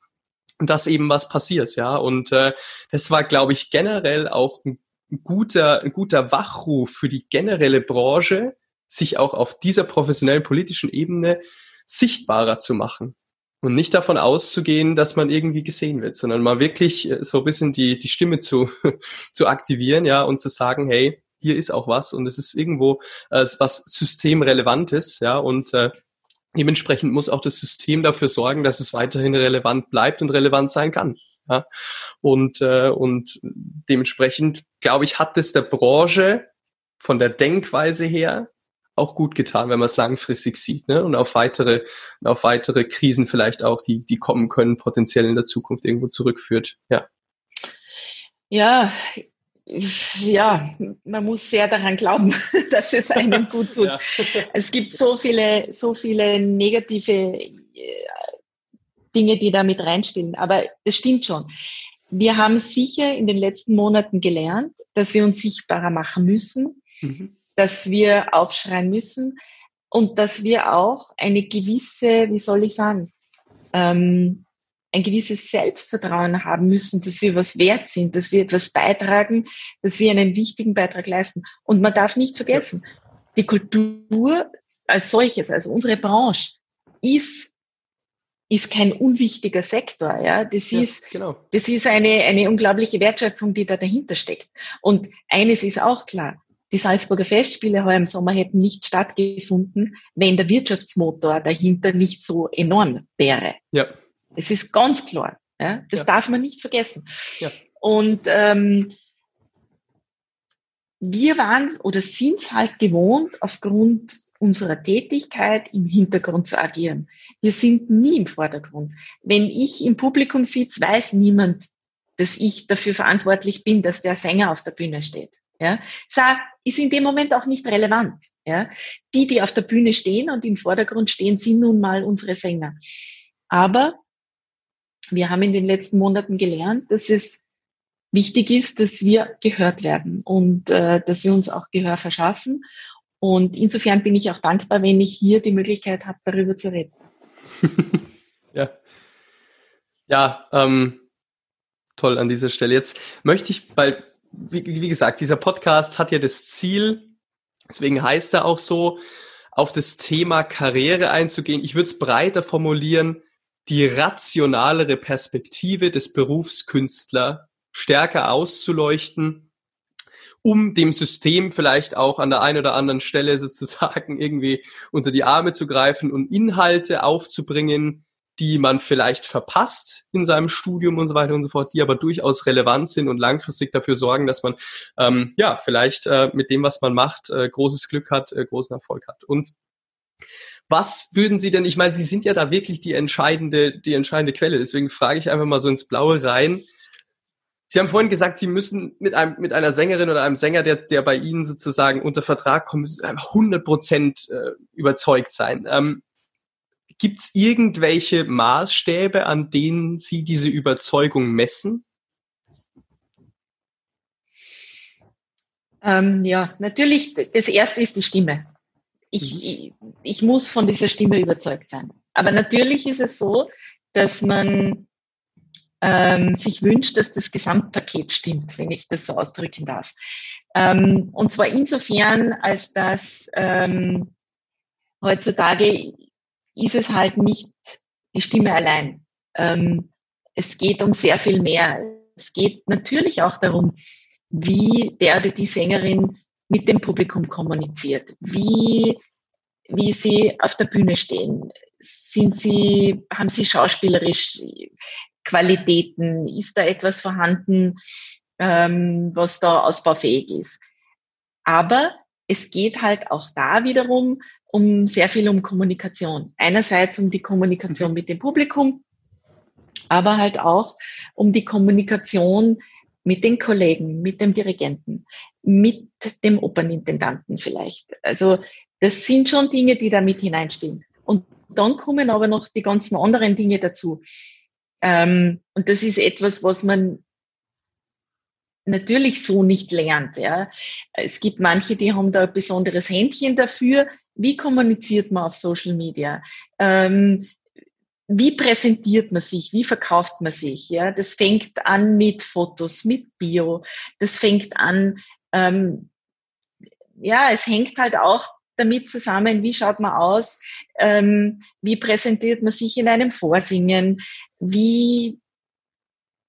und dass eben was passiert. Ja, und äh, das war, glaube ich, generell auch ein guter, ein guter Wachruf für die generelle Branche, sich auch auf dieser professionellen politischen Ebene sichtbarer zu machen und nicht davon auszugehen, dass man irgendwie gesehen wird, sondern mal wirklich äh, so ein bisschen die, die Stimme zu, zu aktivieren, ja, und zu sagen, hey, hier ist auch was und es ist irgendwo äh, was systemrelevantes, ja, und äh, Dementsprechend muss auch das System dafür sorgen, dass es weiterhin relevant bleibt und relevant sein kann. Ja? Und, äh, und dementsprechend, glaube ich, hat es der Branche von der Denkweise her auch gut getan, wenn man es langfristig sieht ne? und auf weitere, auf weitere Krisen vielleicht auch, die, die kommen können, potenziell in der Zukunft irgendwo zurückführt. Ja. Ja, ja, man muss sehr daran glauben, dass es einem gut tut. Ja. Es gibt so viele, so viele negative äh, Dinge, die da mit reinspielen. Aber es stimmt schon. Wir haben sicher in den letzten Monaten gelernt, dass wir uns sichtbarer machen müssen, mhm. Dass wir aufschreien müssen und dass wir auch eine gewisse, wie soll ich sagen, ähm, ein gewisses Selbstvertrauen haben müssen, dass wir was wert sind, dass wir etwas beitragen, dass wir einen wichtigen Beitrag leisten. Und man darf nicht vergessen, die Kultur als solches, also unsere Branche, ist ist kein unwichtiger Sektor, ja. Das ja, ist, genau. das ist eine, eine unglaubliche Wertschöpfung, die da dahinter steckt. Und eines ist auch klar. Die Salzburger Festspiele heuer im Sommer hätten nicht stattgefunden, wenn der Wirtschaftsmotor dahinter nicht so enorm wäre. Ja. Es ist ganz klar. Ja? Das ja. darf man nicht vergessen. Ja. Und ähm, wir waren oder sind es halt gewohnt, aufgrund unserer Tätigkeit im Hintergrund zu agieren. Wir sind nie im Vordergrund. Wenn ich im Publikum sitze, weiß niemand, dass ich dafür verantwortlich bin, dass der Sänger auf der Bühne steht. Ja, ist in dem Moment auch nicht relevant. Ja, die, die auf der Bühne stehen und im Vordergrund stehen, sind nun mal unsere Sänger. Aber wir haben in den letzten Monaten gelernt, dass es wichtig ist, dass wir gehört werden und äh, dass wir uns auch Gehör verschaffen. Und insofern bin ich auch dankbar, wenn ich hier die Möglichkeit habe, darüber zu reden. ja. Ja, ähm, toll an dieser Stelle. Jetzt möchte ich, weil, wie, wie gesagt, dieser Podcast hat ja das Ziel, deswegen heißt er auch so, auf das Thema Karriere einzugehen. Ich würde es breiter formulieren, die rationalere Perspektive des Berufskünstler stärker auszuleuchten, um dem System vielleicht auch an der einen oder anderen Stelle sozusagen irgendwie unter die Arme zu greifen und Inhalte aufzubringen, die man vielleicht verpasst in seinem Studium und so weiter und so fort, die aber durchaus relevant sind und langfristig dafür sorgen, dass man ähm, ja vielleicht äh, mit dem, was man macht, äh, großes Glück hat, äh, großen Erfolg hat. Und was würden Sie denn, ich meine, Sie sind ja da wirklich die entscheidende, die entscheidende Quelle, deswegen frage ich einfach mal so ins Blaue rein. Sie haben vorhin gesagt, Sie müssen mit einem, mit einer Sängerin oder einem Sänger, der, der bei Ihnen sozusagen unter Vertrag kommt, 100 Prozent äh, überzeugt sein. Ähm, Gibt es irgendwelche Maßstäbe, an denen Sie diese Überzeugung messen? Ähm, ja, natürlich, das erste ist die Stimme. Ich, mhm. ich, ich muss von dieser Stimme überzeugt sein. Aber natürlich ist es so, dass man ähm, sich wünscht, dass das Gesamtpaket stimmt, wenn ich das so ausdrücken darf. Ähm, und zwar insofern, als dass ähm, heutzutage ist es halt nicht die Stimme allein. Ähm, es geht um sehr viel mehr. Es geht natürlich auch darum, wie der oder die Sängerin mit dem Publikum kommuniziert, wie, wie sie auf der Bühne stehen. Sind sie, haben sie schauspielerisch Qualitäten? Ist da etwas vorhanden, ähm, was da ausbaufähig ist? Aber es geht halt auch da wiederum um sehr viel um Kommunikation. Einerseits um die Kommunikation mhm. mit dem Publikum, aber halt auch um die Kommunikation mit den Kollegen, mit dem Dirigenten, mit dem Opernintendanten vielleicht. Also das sind schon Dinge, die da mit hineinspielen. Und dann kommen aber noch die ganzen anderen Dinge dazu. Ähm, und das ist etwas, was man natürlich so nicht lernt. Ja. Es gibt manche, die haben da ein besonderes Händchen dafür. Wie kommuniziert man auf Social Media? Ähm, wie präsentiert man sich? Wie verkauft man sich? Ja, das fängt an mit Fotos, mit Bio. Das fängt an, ähm, ja, es hängt halt auch damit zusammen, wie schaut man aus, ähm, wie präsentiert man sich in einem Vorsingen, wie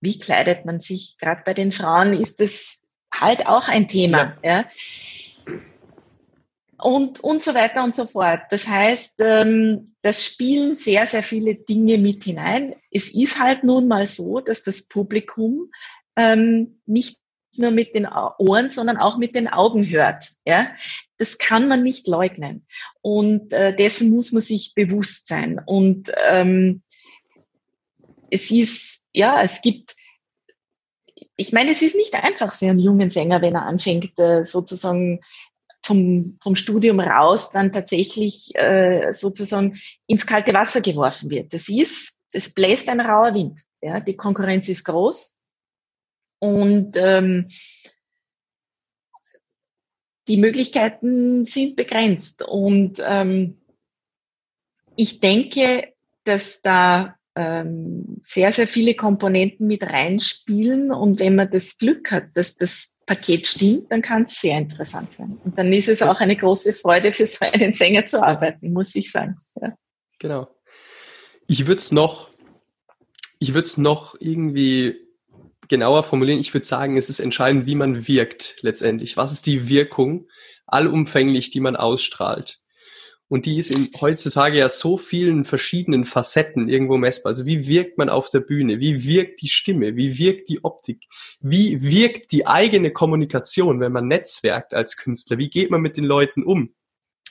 wie kleidet man sich? Gerade bei den Frauen ist das halt auch ein Thema. Ja. ja. Und, und so weiter und so fort. Das heißt, ähm, das spielen sehr, sehr viele Dinge mit hinein. Es ist halt nun mal so, dass das Publikum ähm, nicht nur mit den Ohren, sondern auch mit den Augen hört. Ja, das kann man nicht leugnen. Und äh, dessen muss man sich bewusst sein. Und ähm, es ist ja, es gibt, ich meine, es ist nicht einfach für einen jungen Sänger, wenn er anfängt, äh, sozusagen vom, vom Studium raus dann tatsächlich äh, sozusagen ins kalte Wasser geworfen wird. Das ist, das bläst ein rauer Wind. Ja, die Konkurrenz ist groß und ähm, die Möglichkeiten sind begrenzt. Und ähm, ich denke, dass da ähm, sehr, sehr viele Komponenten mit reinspielen. Und wenn man das Glück hat, dass das Paket stimmt, dann kann es sehr interessant sein. Und dann ist es auch eine große Freude, für so einen Sänger zu arbeiten, muss ich sagen. Ja. Genau. Ich würde es noch, ich würde es noch irgendwie genauer formulieren. Ich würde sagen, es ist entscheidend, wie man wirkt letztendlich. Was ist die Wirkung allumfänglich, die man ausstrahlt? Und die ist in, heutzutage ja so vielen verschiedenen Facetten irgendwo messbar. Also wie wirkt man auf der Bühne? Wie wirkt die Stimme? Wie wirkt die Optik? Wie wirkt die eigene Kommunikation, wenn man netzwerkt als Künstler? Wie geht man mit den Leuten um?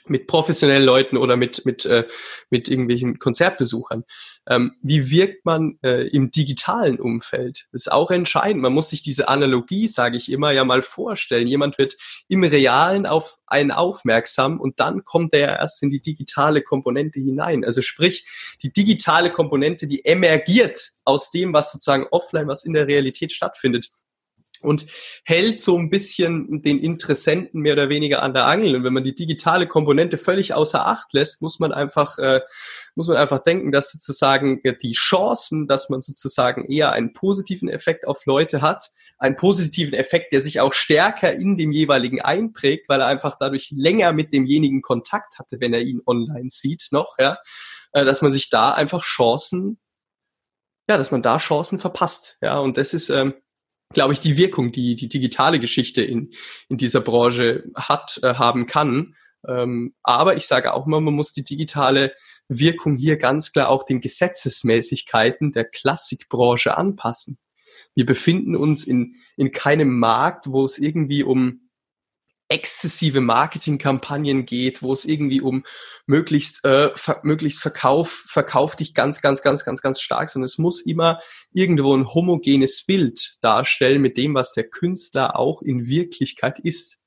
Mit professionellen Leuten oder mit, mit, äh, mit irgendwelchen Konzertbesuchern. Ähm, wie wirkt man äh, im digitalen Umfeld? Das ist auch entscheidend. Man muss sich diese Analogie, sage ich immer, ja mal vorstellen. Jemand wird im Realen auf einen aufmerksam und dann kommt er erst in die digitale Komponente hinein. Also sprich, die digitale Komponente, die emergiert aus dem, was sozusagen offline, was in der Realität stattfindet und hält so ein bisschen den Interessenten mehr oder weniger an der Angel. Und wenn man die digitale Komponente völlig außer Acht lässt, muss man einfach, äh, muss man einfach denken, dass sozusagen die Chancen, dass man sozusagen eher einen positiven Effekt auf Leute hat, einen positiven Effekt, der sich auch stärker in dem jeweiligen einprägt, weil er einfach dadurch länger mit demjenigen Kontakt hatte, wenn er ihn online sieht noch, ja, äh, dass man sich da einfach Chancen ja, dass man da Chancen verpasst. Ja, und das ist, ähm, glaube ich, die Wirkung, die die digitale Geschichte in, in dieser Branche hat, äh, haben kann. Ähm, aber ich sage auch immer, man muss die digitale Wirkung hier ganz klar auch den Gesetzesmäßigkeiten der Klassikbranche anpassen. Wir befinden uns in, in keinem Markt, wo es irgendwie um exzessive Marketingkampagnen geht, wo es irgendwie um möglichst äh, ver möglichst Verkauf, verkauf dich ganz, ganz, ganz, ganz, ganz stark, sondern es muss immer irgendwo ein homogenes Bild darstellen mit dem, was der Künstler auch in Wirklichkeit ist.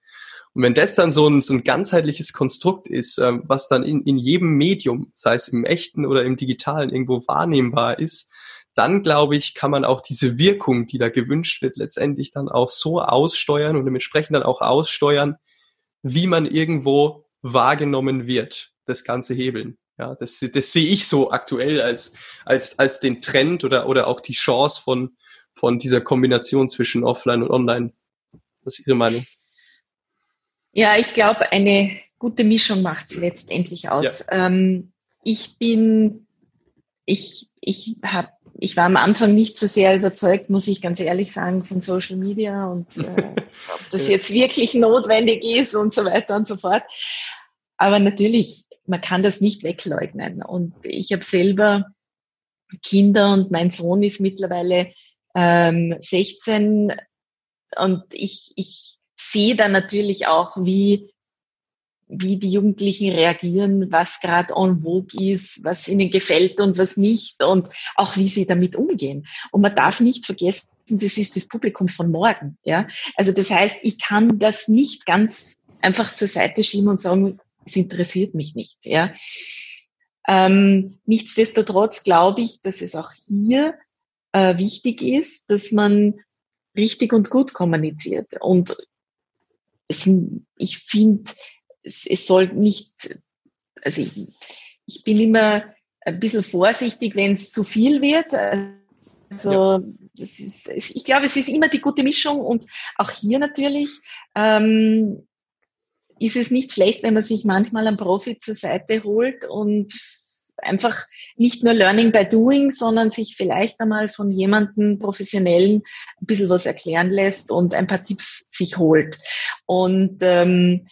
Und wenn das dann so ein, so ein ganzheitliches Konstrukt ist, äh, was dann in, in jedem Medium, sei es im echten oder im digitalen, irgendwo wahrnehmbar ist, dann glaube ich, kann man auch diese Wirkung, die da gewünscht wird, letztendlich dann auch so aussteuern und dementsprechend dann auch aussteuern, wie man irgendwo wahrgenommen wird, das ganze Hebeln. Ja, das, das sehe ich so aktuell als, als, als den Trend oder, oder auch die Chance von, von dieser Kombination zwischen Offline und Online. Was ist Ihre Meinung? Ja, ich glaube, eine gute Mischung macht es letztendlich aus. Ja. Ähm, ich bin, ich, ich habe ich war am Anfang nicht so sehr überzeugt, muss ich ganz ehrlich sagen, von Social Media und äh, ob das jetzt wirklich notwendig ist und so weiter und so fort. Aber natürlich, man kann das nicht wegleugnen. Und ich habe selber Kinder und mein Sohn ist mittlerweile ähm, 16 und ich, ich sehe da natürlich auch, wie wie die Jugendlichen reagieren, was gerade en vogue ist, was ihnen gefällt und was nicht und auch wie sie damit umgehen. Und man darf nicht vergessen, das ist das Publikum von morgen. Ja, also das heißt, ich kann das nicht ganz einfach zur Seite schieben und sagen, es interessiert mich nicht. Ja, ähm, nichtsdestotrotz glaube ich, dass es auch hier äh, wichtig ist, dass man richtig und gut kommuniziert und es, ich finde, es, es soll nicht, also ich, ich bin immer ein bisschen vorsichtig, wenn es zu viel wird. Also ja. das ist, ich glaube, es ist immer die gute Mischung und auch hier natürlich ähm, ist es nicht schlecht, wenn man sich manchmal einen Profi zur Seite holt und einfach nicht nur Learning by Doing, sondern sich vielleicht einmal von jemandem Professionellen ein bisschen was erklären lässt und ein paar Tipps sich holt. Und ähm,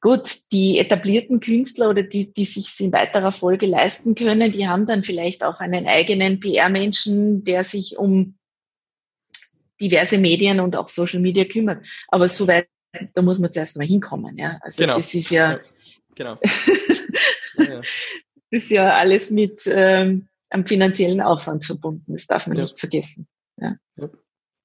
Gut, die etablierten Künstler oder die, die sich in weiterer Folge leisten können, die haben dann vielleicht auch einen eigenen PR-Menschen, der sich um diverse Medien und auch Social Media kümmert. Aber soweit, da muss man zuerst mal hinkommen. Ja? Also genau. das ist ja, genau. das ist ja alles mit ähm, einem finanziellen Aufwand verbunden. Das darf man ja. nicht vergessen. Ja. ja.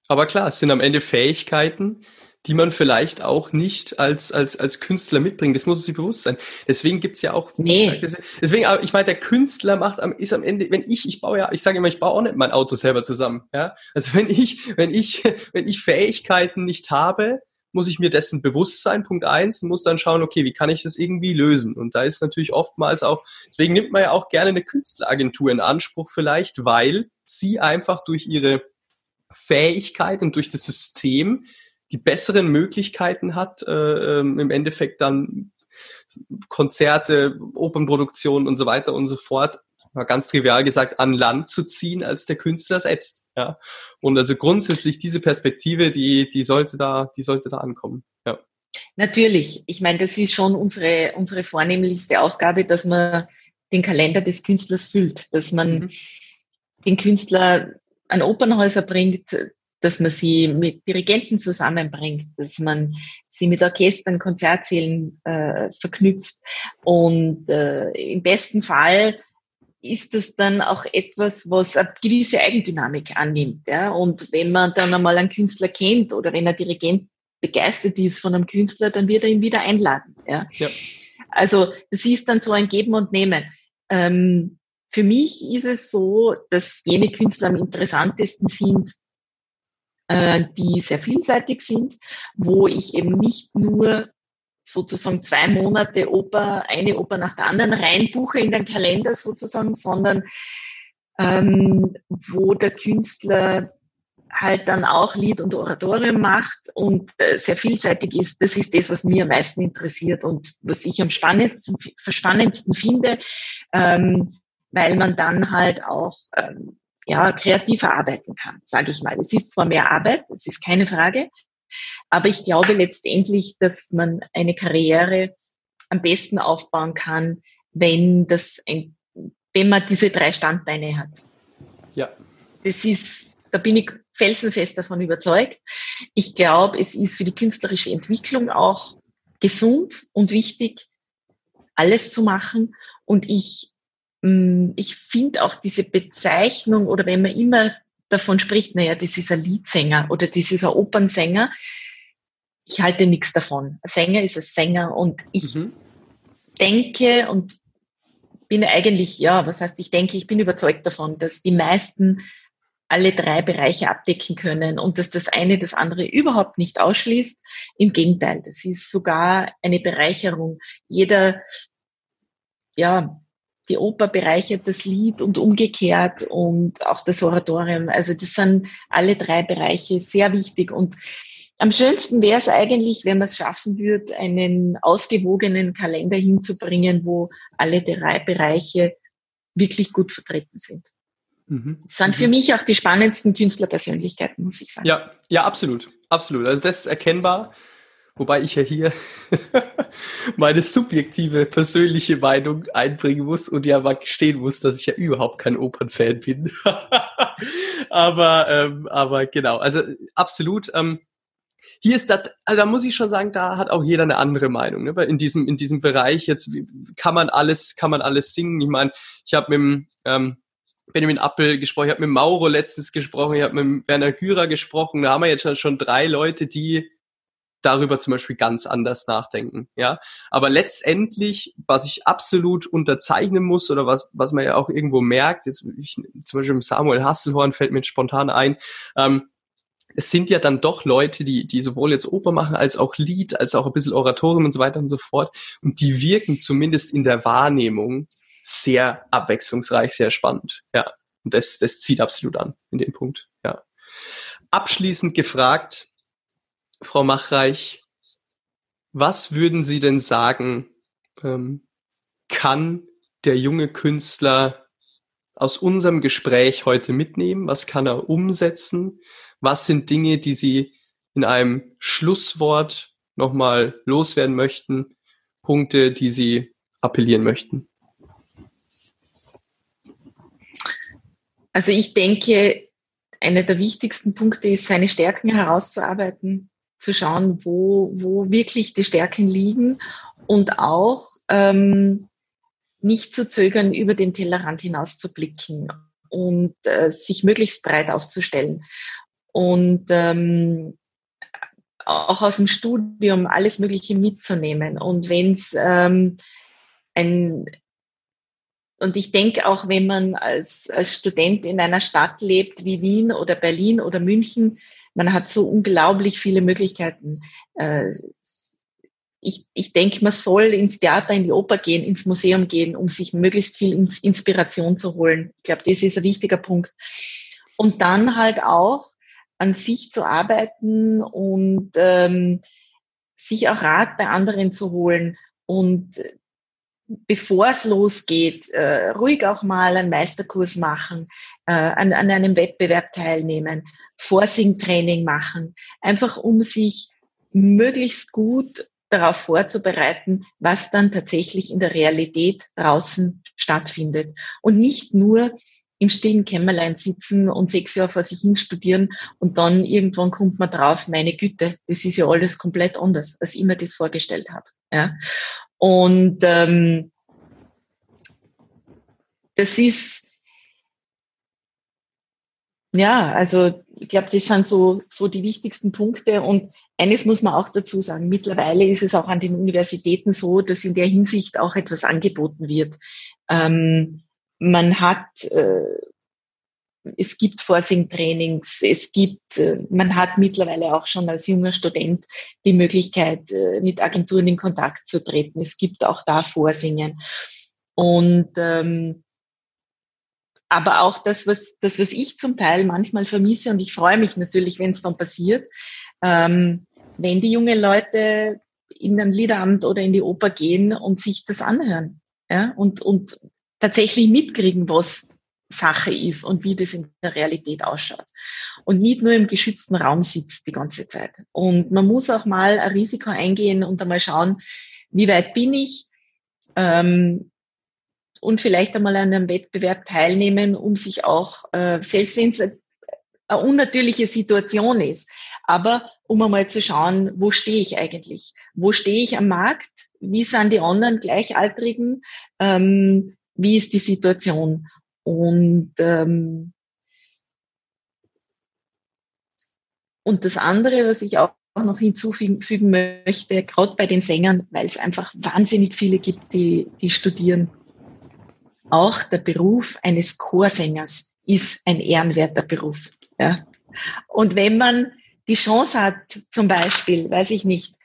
Aber klar, es sind am Ende Fähigkeiten, die man vielleicht auch nicht als, als, als Künstler mitbringt. Das muss sich bewusst sein. Deswegen gibt's ja auch. Nee. Deswegen, aber ich meine, der Künstler macht am, ist am Ende, wenn ich, ich baue ja, ich sage immer, ich baue auch nicht mein Auto selber zusammen. Ja? Also wenn ich, wenn ich, wenn ich Fähigkeiten nicht habe, muss ich mir dessen bewusst sein, Punkt eins, und muss dann schauen, okay, wie kann ich das irgendwie lösen? Und da ist natürlich oftmals auch, deswegen nimmt man ja auch gerne eine Künstleragentur in Anspruch vielleicht, weil sie einfach durch ihre Fähigkeit und durch das System die besseren Möglichkeiten hat, äh, ähm, im Endeffekt dann Konzerte, Opernproduktionen und so weiter und so fort mal ganz trivial gesagt, an Land zu ziehen als der Künstler selbst. Ja. Und also grundsätzlich diese Perspektive, die, die sollte da, die sollte da ankommen. Ja. Natürlich. Ich meine, das ist schon unsere, unsere vornehmlichste Aufgabe, dass man den Kalender des Künstlers füllt, dass man mhm. den Künstler an Opernhäuser bringt, dass man sie mit Dirigenten zusammenbringt, dass man sie mit Orchestern, Konzertsälen äh, verknüpft. Und äh, im besten Fall ist das dann auch etwas, was eine gewisse Eigendynamik annimmt. Ja? Und wenn man dann einmal einen Künstler kennt oder wenn ein Dirigent begeistert ist von einem Künstler, dann wird er ihn wieder einladen. Ja? ja. Also das ist dann so ein Geben und Nehmen. Ähm, für mich ist es so, dass jene Künstler am interessantesten sind, äh, die sehr vielseitig sind, wo ich eben nicht nur sozusagen zwei Monate Oper, eine Oper nach der anderen reinbuche in den Kalender sozusagen, sondern ähm, wo der Künstler halt dann auch Lied und Oratorium macht und äh, sehr vielseitig ist. Das ist das, was mir am meisten interessiert und was ich am spannendsten, spannendsten finde, ähm, weil man dann halt auch ähm, ja, kreativer arbeiten kann, sage ich mal. Es ist zwar mehr Arbeit, das ist keine Frage, aber ich glaube letztendlich, dass man eine Karriere am besten aufbauen kann, wenn das ein, wenn man diese drei Standbeine hat. Ja. Das ist, da bin ich felsenfest davon überzeugt. Ich glaube, es ist für die künstlerische Entwicklung auch gesund und wichtig, alles zu machen. Und ich ich finde auch diese Bezeichnung oder wenn man immer davon spricht, naja, das ist ein Liedsänger oder das ist ein Opernsänger, ich halte nichts davon. Ein Sänger ist ein Sänger und ich mhm. denke und bin eigentlich, ja, was heißt, ich denke, ich bin überzeugt davon, dass die meisten alle drei Bereiche abdecken können und dass das eine das andere überhaupt nicht ausschließt. Im Gegenteil, das ist sogar eine Bereicherung. Jeder, ja, die Oper bereichert das Lied und umgekehrt und auch das Oratorium. Also das sind alle drei Bereiche sehr wichtig und am schönsten wäre es eigentlich, wenn man es schaffen würde, einen ausgewogenen Kalender hinzubringen, wo alle drei Bereiche wirklich gut vertreten sind. Mhm. Das sind mhm. für mich auch die spannendsten Künstlerpersönlichkeiten, muss ich sagen. Ja, ja, absolut. Absolut. Also das ist erkennbar. Wobei ich ja hier meine subjektive persönliche Meinung einbringen muss und ja mal gestehen muss, dass ich ja überhaupt kein Opernfan bin. aber, ähm, aber genau, also absolut. Ähm, hier ist das, also da muss ich schon sagen, da hat auch jeder eine andere Meinung. Ne? Weil in diesem in diesem Bereich jetzt kann man alles kann man alles singen. Ich meine, ich habe mit dem ähm, Benjamin Appel gesprochen, ich habe mit Mauro letztes gesprochen, ich habe mit Werner Gürer gesprochen. Da haben wir jetzt schon drei Leute, die darüber zum Beispiel ganz anders nachdenken. Ja, aber letztendlich, was ich absolut unterzeichnen muss oder was was man ja auch irgendwo merkt, ist ich, zum Beispiel Samuel Hasselhorn fällt mir spontan ein. Ähm, es sind ja dann doch Leute, die, die sowohl jetzt Oper machen als auch Lied, als auch ein bisschen Oratorium und so weiter und so fort. Und die wirken zumindest in der Wahrnehmung sehr abwechslungsreich, sehr spannend. Ja. Und das, das zieht absolut an in dem Punkt. Ja. Abschließend gefragt, Frau Machreich, was würden Sie denn sagen, ähm, kann der junge Künstler aus unserem Gespräch heute mitnehmen? Was kann er umsetzen? Was sind Dinge, die Sie in einem Schlusswort nochmal loswerden möchten? Punkte, die Sie appellieren möchten? Also ich denke, einer der wichtigsten Punkte ist, seine Stärken herauszuarbeiten zu schauen, wo, wo wirklich die Stärken liegen und auch ähm, nicht zu zögern, über den Tellerrand hinaus zu blicken und äh, sich möglichst breit aufzustellen. Und ähm, auch aus dem Studium alles Mögliche mitzunehmen. Und wenn es ähm, ein und ich denke auch, wenn man als, als Student in einer Stadt lebt wie Wien oder Berlin oder München, man hat so unglaublich viele Möglichkeiten. Äh, ich, ich denke, man soll ins Theater, in die Oper gehen, ins Museum gehen, um sich möglichst viel Inspiration zu holen. Ich glaube, das ist ein wichtiger Punkt. Und dann halt auch an sich zu arbeiten und ähm, sich auch Rat bei anderen zu holen und bevor es losgeht, äh, ruhig auch mal einen Meisterkurs machen, äh, an, an einem Wettbewerb teilnehmen, Vorsing-Training machen, einfach um sich möglichst gut darauf vorzubereiten, was dann tatsächlich in der Realität draußen stattfindet. Und nicht nur im stillen Kämmerlein sitzen und sechs Jahre vor sich hin studieren und dann irgendwann kommt man drauf, meine Güte, das ist ja alles komplett anders, als ich mir das vorgestellt habe. Ja. Und ähm, das ist ja, also ich glaube, das sind so, so die wichtigsten Punkte. Und eines muss man auch dazu sagen, mittlerweile ist es auch an den Universitäten so, dass in der Hinsicht auch etwas angeboten wird. Ähm, man hat, äh, es gibt Forcing-Trainings, es gibt, äh, man hat mittlerweile auch schon als junger Student die Möglichkeit, äh, mit Agenturen in Kontakt zu treten. Es gibt auch da Vorsingen. Und ähm, aber auch das, was, das, was ich zum Teil manchmal vermisse, und ich freue mich natürlich, wenn es dann passiert, ähm, wenn die jungen Leute in ein Liederamt oder in die Oper gehen und sich das anhören ja, und, und tatsächlich mitkriegen, was Sache ist und wie das in der Realität ausschaut. Und nicht nur im geschützten Raum sitzt die ganze Zeit. Und man muss auch mal ein Risiko eingehen und einmal schauen, wie weit bin ich, ähm, und vielleicht einmal an einem Wettbewerb teilnehmen, um sich auch, äh, selbst wenn es eine unnatürliche Situation ist, aber um einmal zu schauen, wo stehe ich eigentlich? Wo stehe ich am Markt? Wie sind die anderen Gleichaltrigen? Ähm, wie ist die Situation? Und, ähm, und das andere, was ich auch noch hinzufügen möchte, gerade bei den Sängern, weil es einfach wahnsinnig viele gibt, die, die studieren auch der Beruf eines Chorsängers ist ein ehrenwerter Beruf. Ja. Und wenn man die Chance hat, zum Beispiel, weiß ich nicht,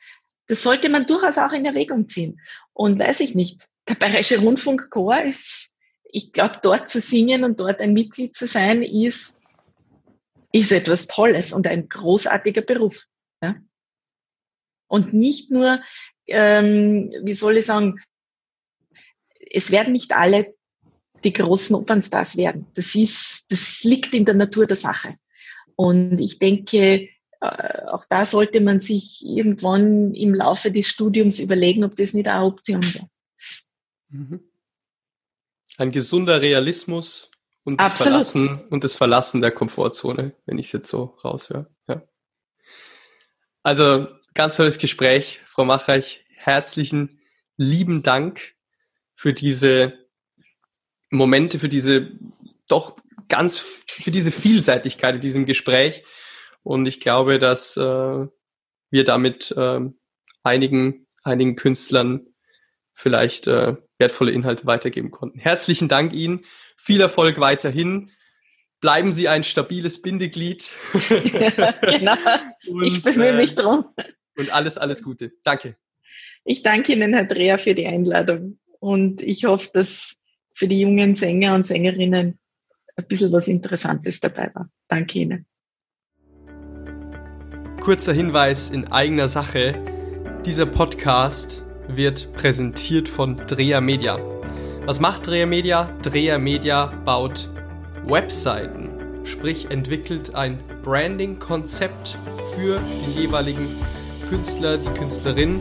das sollte man durchaus auch in Erwägung ziehen. Und weiß ich nicht, der Bayerische Rundfunkchor ist, ich glaube, dort zu singen und dort ein Mitglied zu sein, ist, ist etwas Tolles und ein großartiger Beruf. Ja? Und nicht nur, ähm, wie soll ich sagen, es werden nicht alle die großen Opernstars werden. Das ist, das liegt in der Natur der Sache. Und ich denke, äh, auch da sollte man sich irgendwann im Laufe des Studiums überlegen, ob das nicht eine Option wäre. Mhm. Ein gesunder Realismus und das, Verlassen, und das Verlassen der Komfortzone, wenn ich es jetzt so raushöre. Ja. Also ganz tolles Gespräch, Frau Machreich. Herzlichen lieben Dank für diese Momente, für diese doch ganz, für diese Vielseitigkeit in diesem Gespräch. Und ich glaube, dass äh, wir damit äh, einigen, einigen Künstlern vielleicht äh, wertvolle Inhalte weitergeben konnten. Herzlichen Dank Ihnen. Viel Erfolg weiterhin. Bleiben Sie ein stabiles Bindeglied. Ja, genau. und, ich bemühe mich äh, drum. Und alles, alles Gute. Danke. Ich danke Ihnen, Herr Dreher, für die Einladung. Und ich hoffe, dass für die jungen Sänger und Sängerinnen ein bisschen was Interessantes dabei war. Danke Ihnen. Kurzer Hinweis in eigener Sache. Dieser Podcast wird präsentiert von Dreher Media. Was macht Dreher Media? Dreher Media baut Webseiten, sprich entwickelt ein Branding-Konzept für den jeweiligen Künstler, die Künstlerin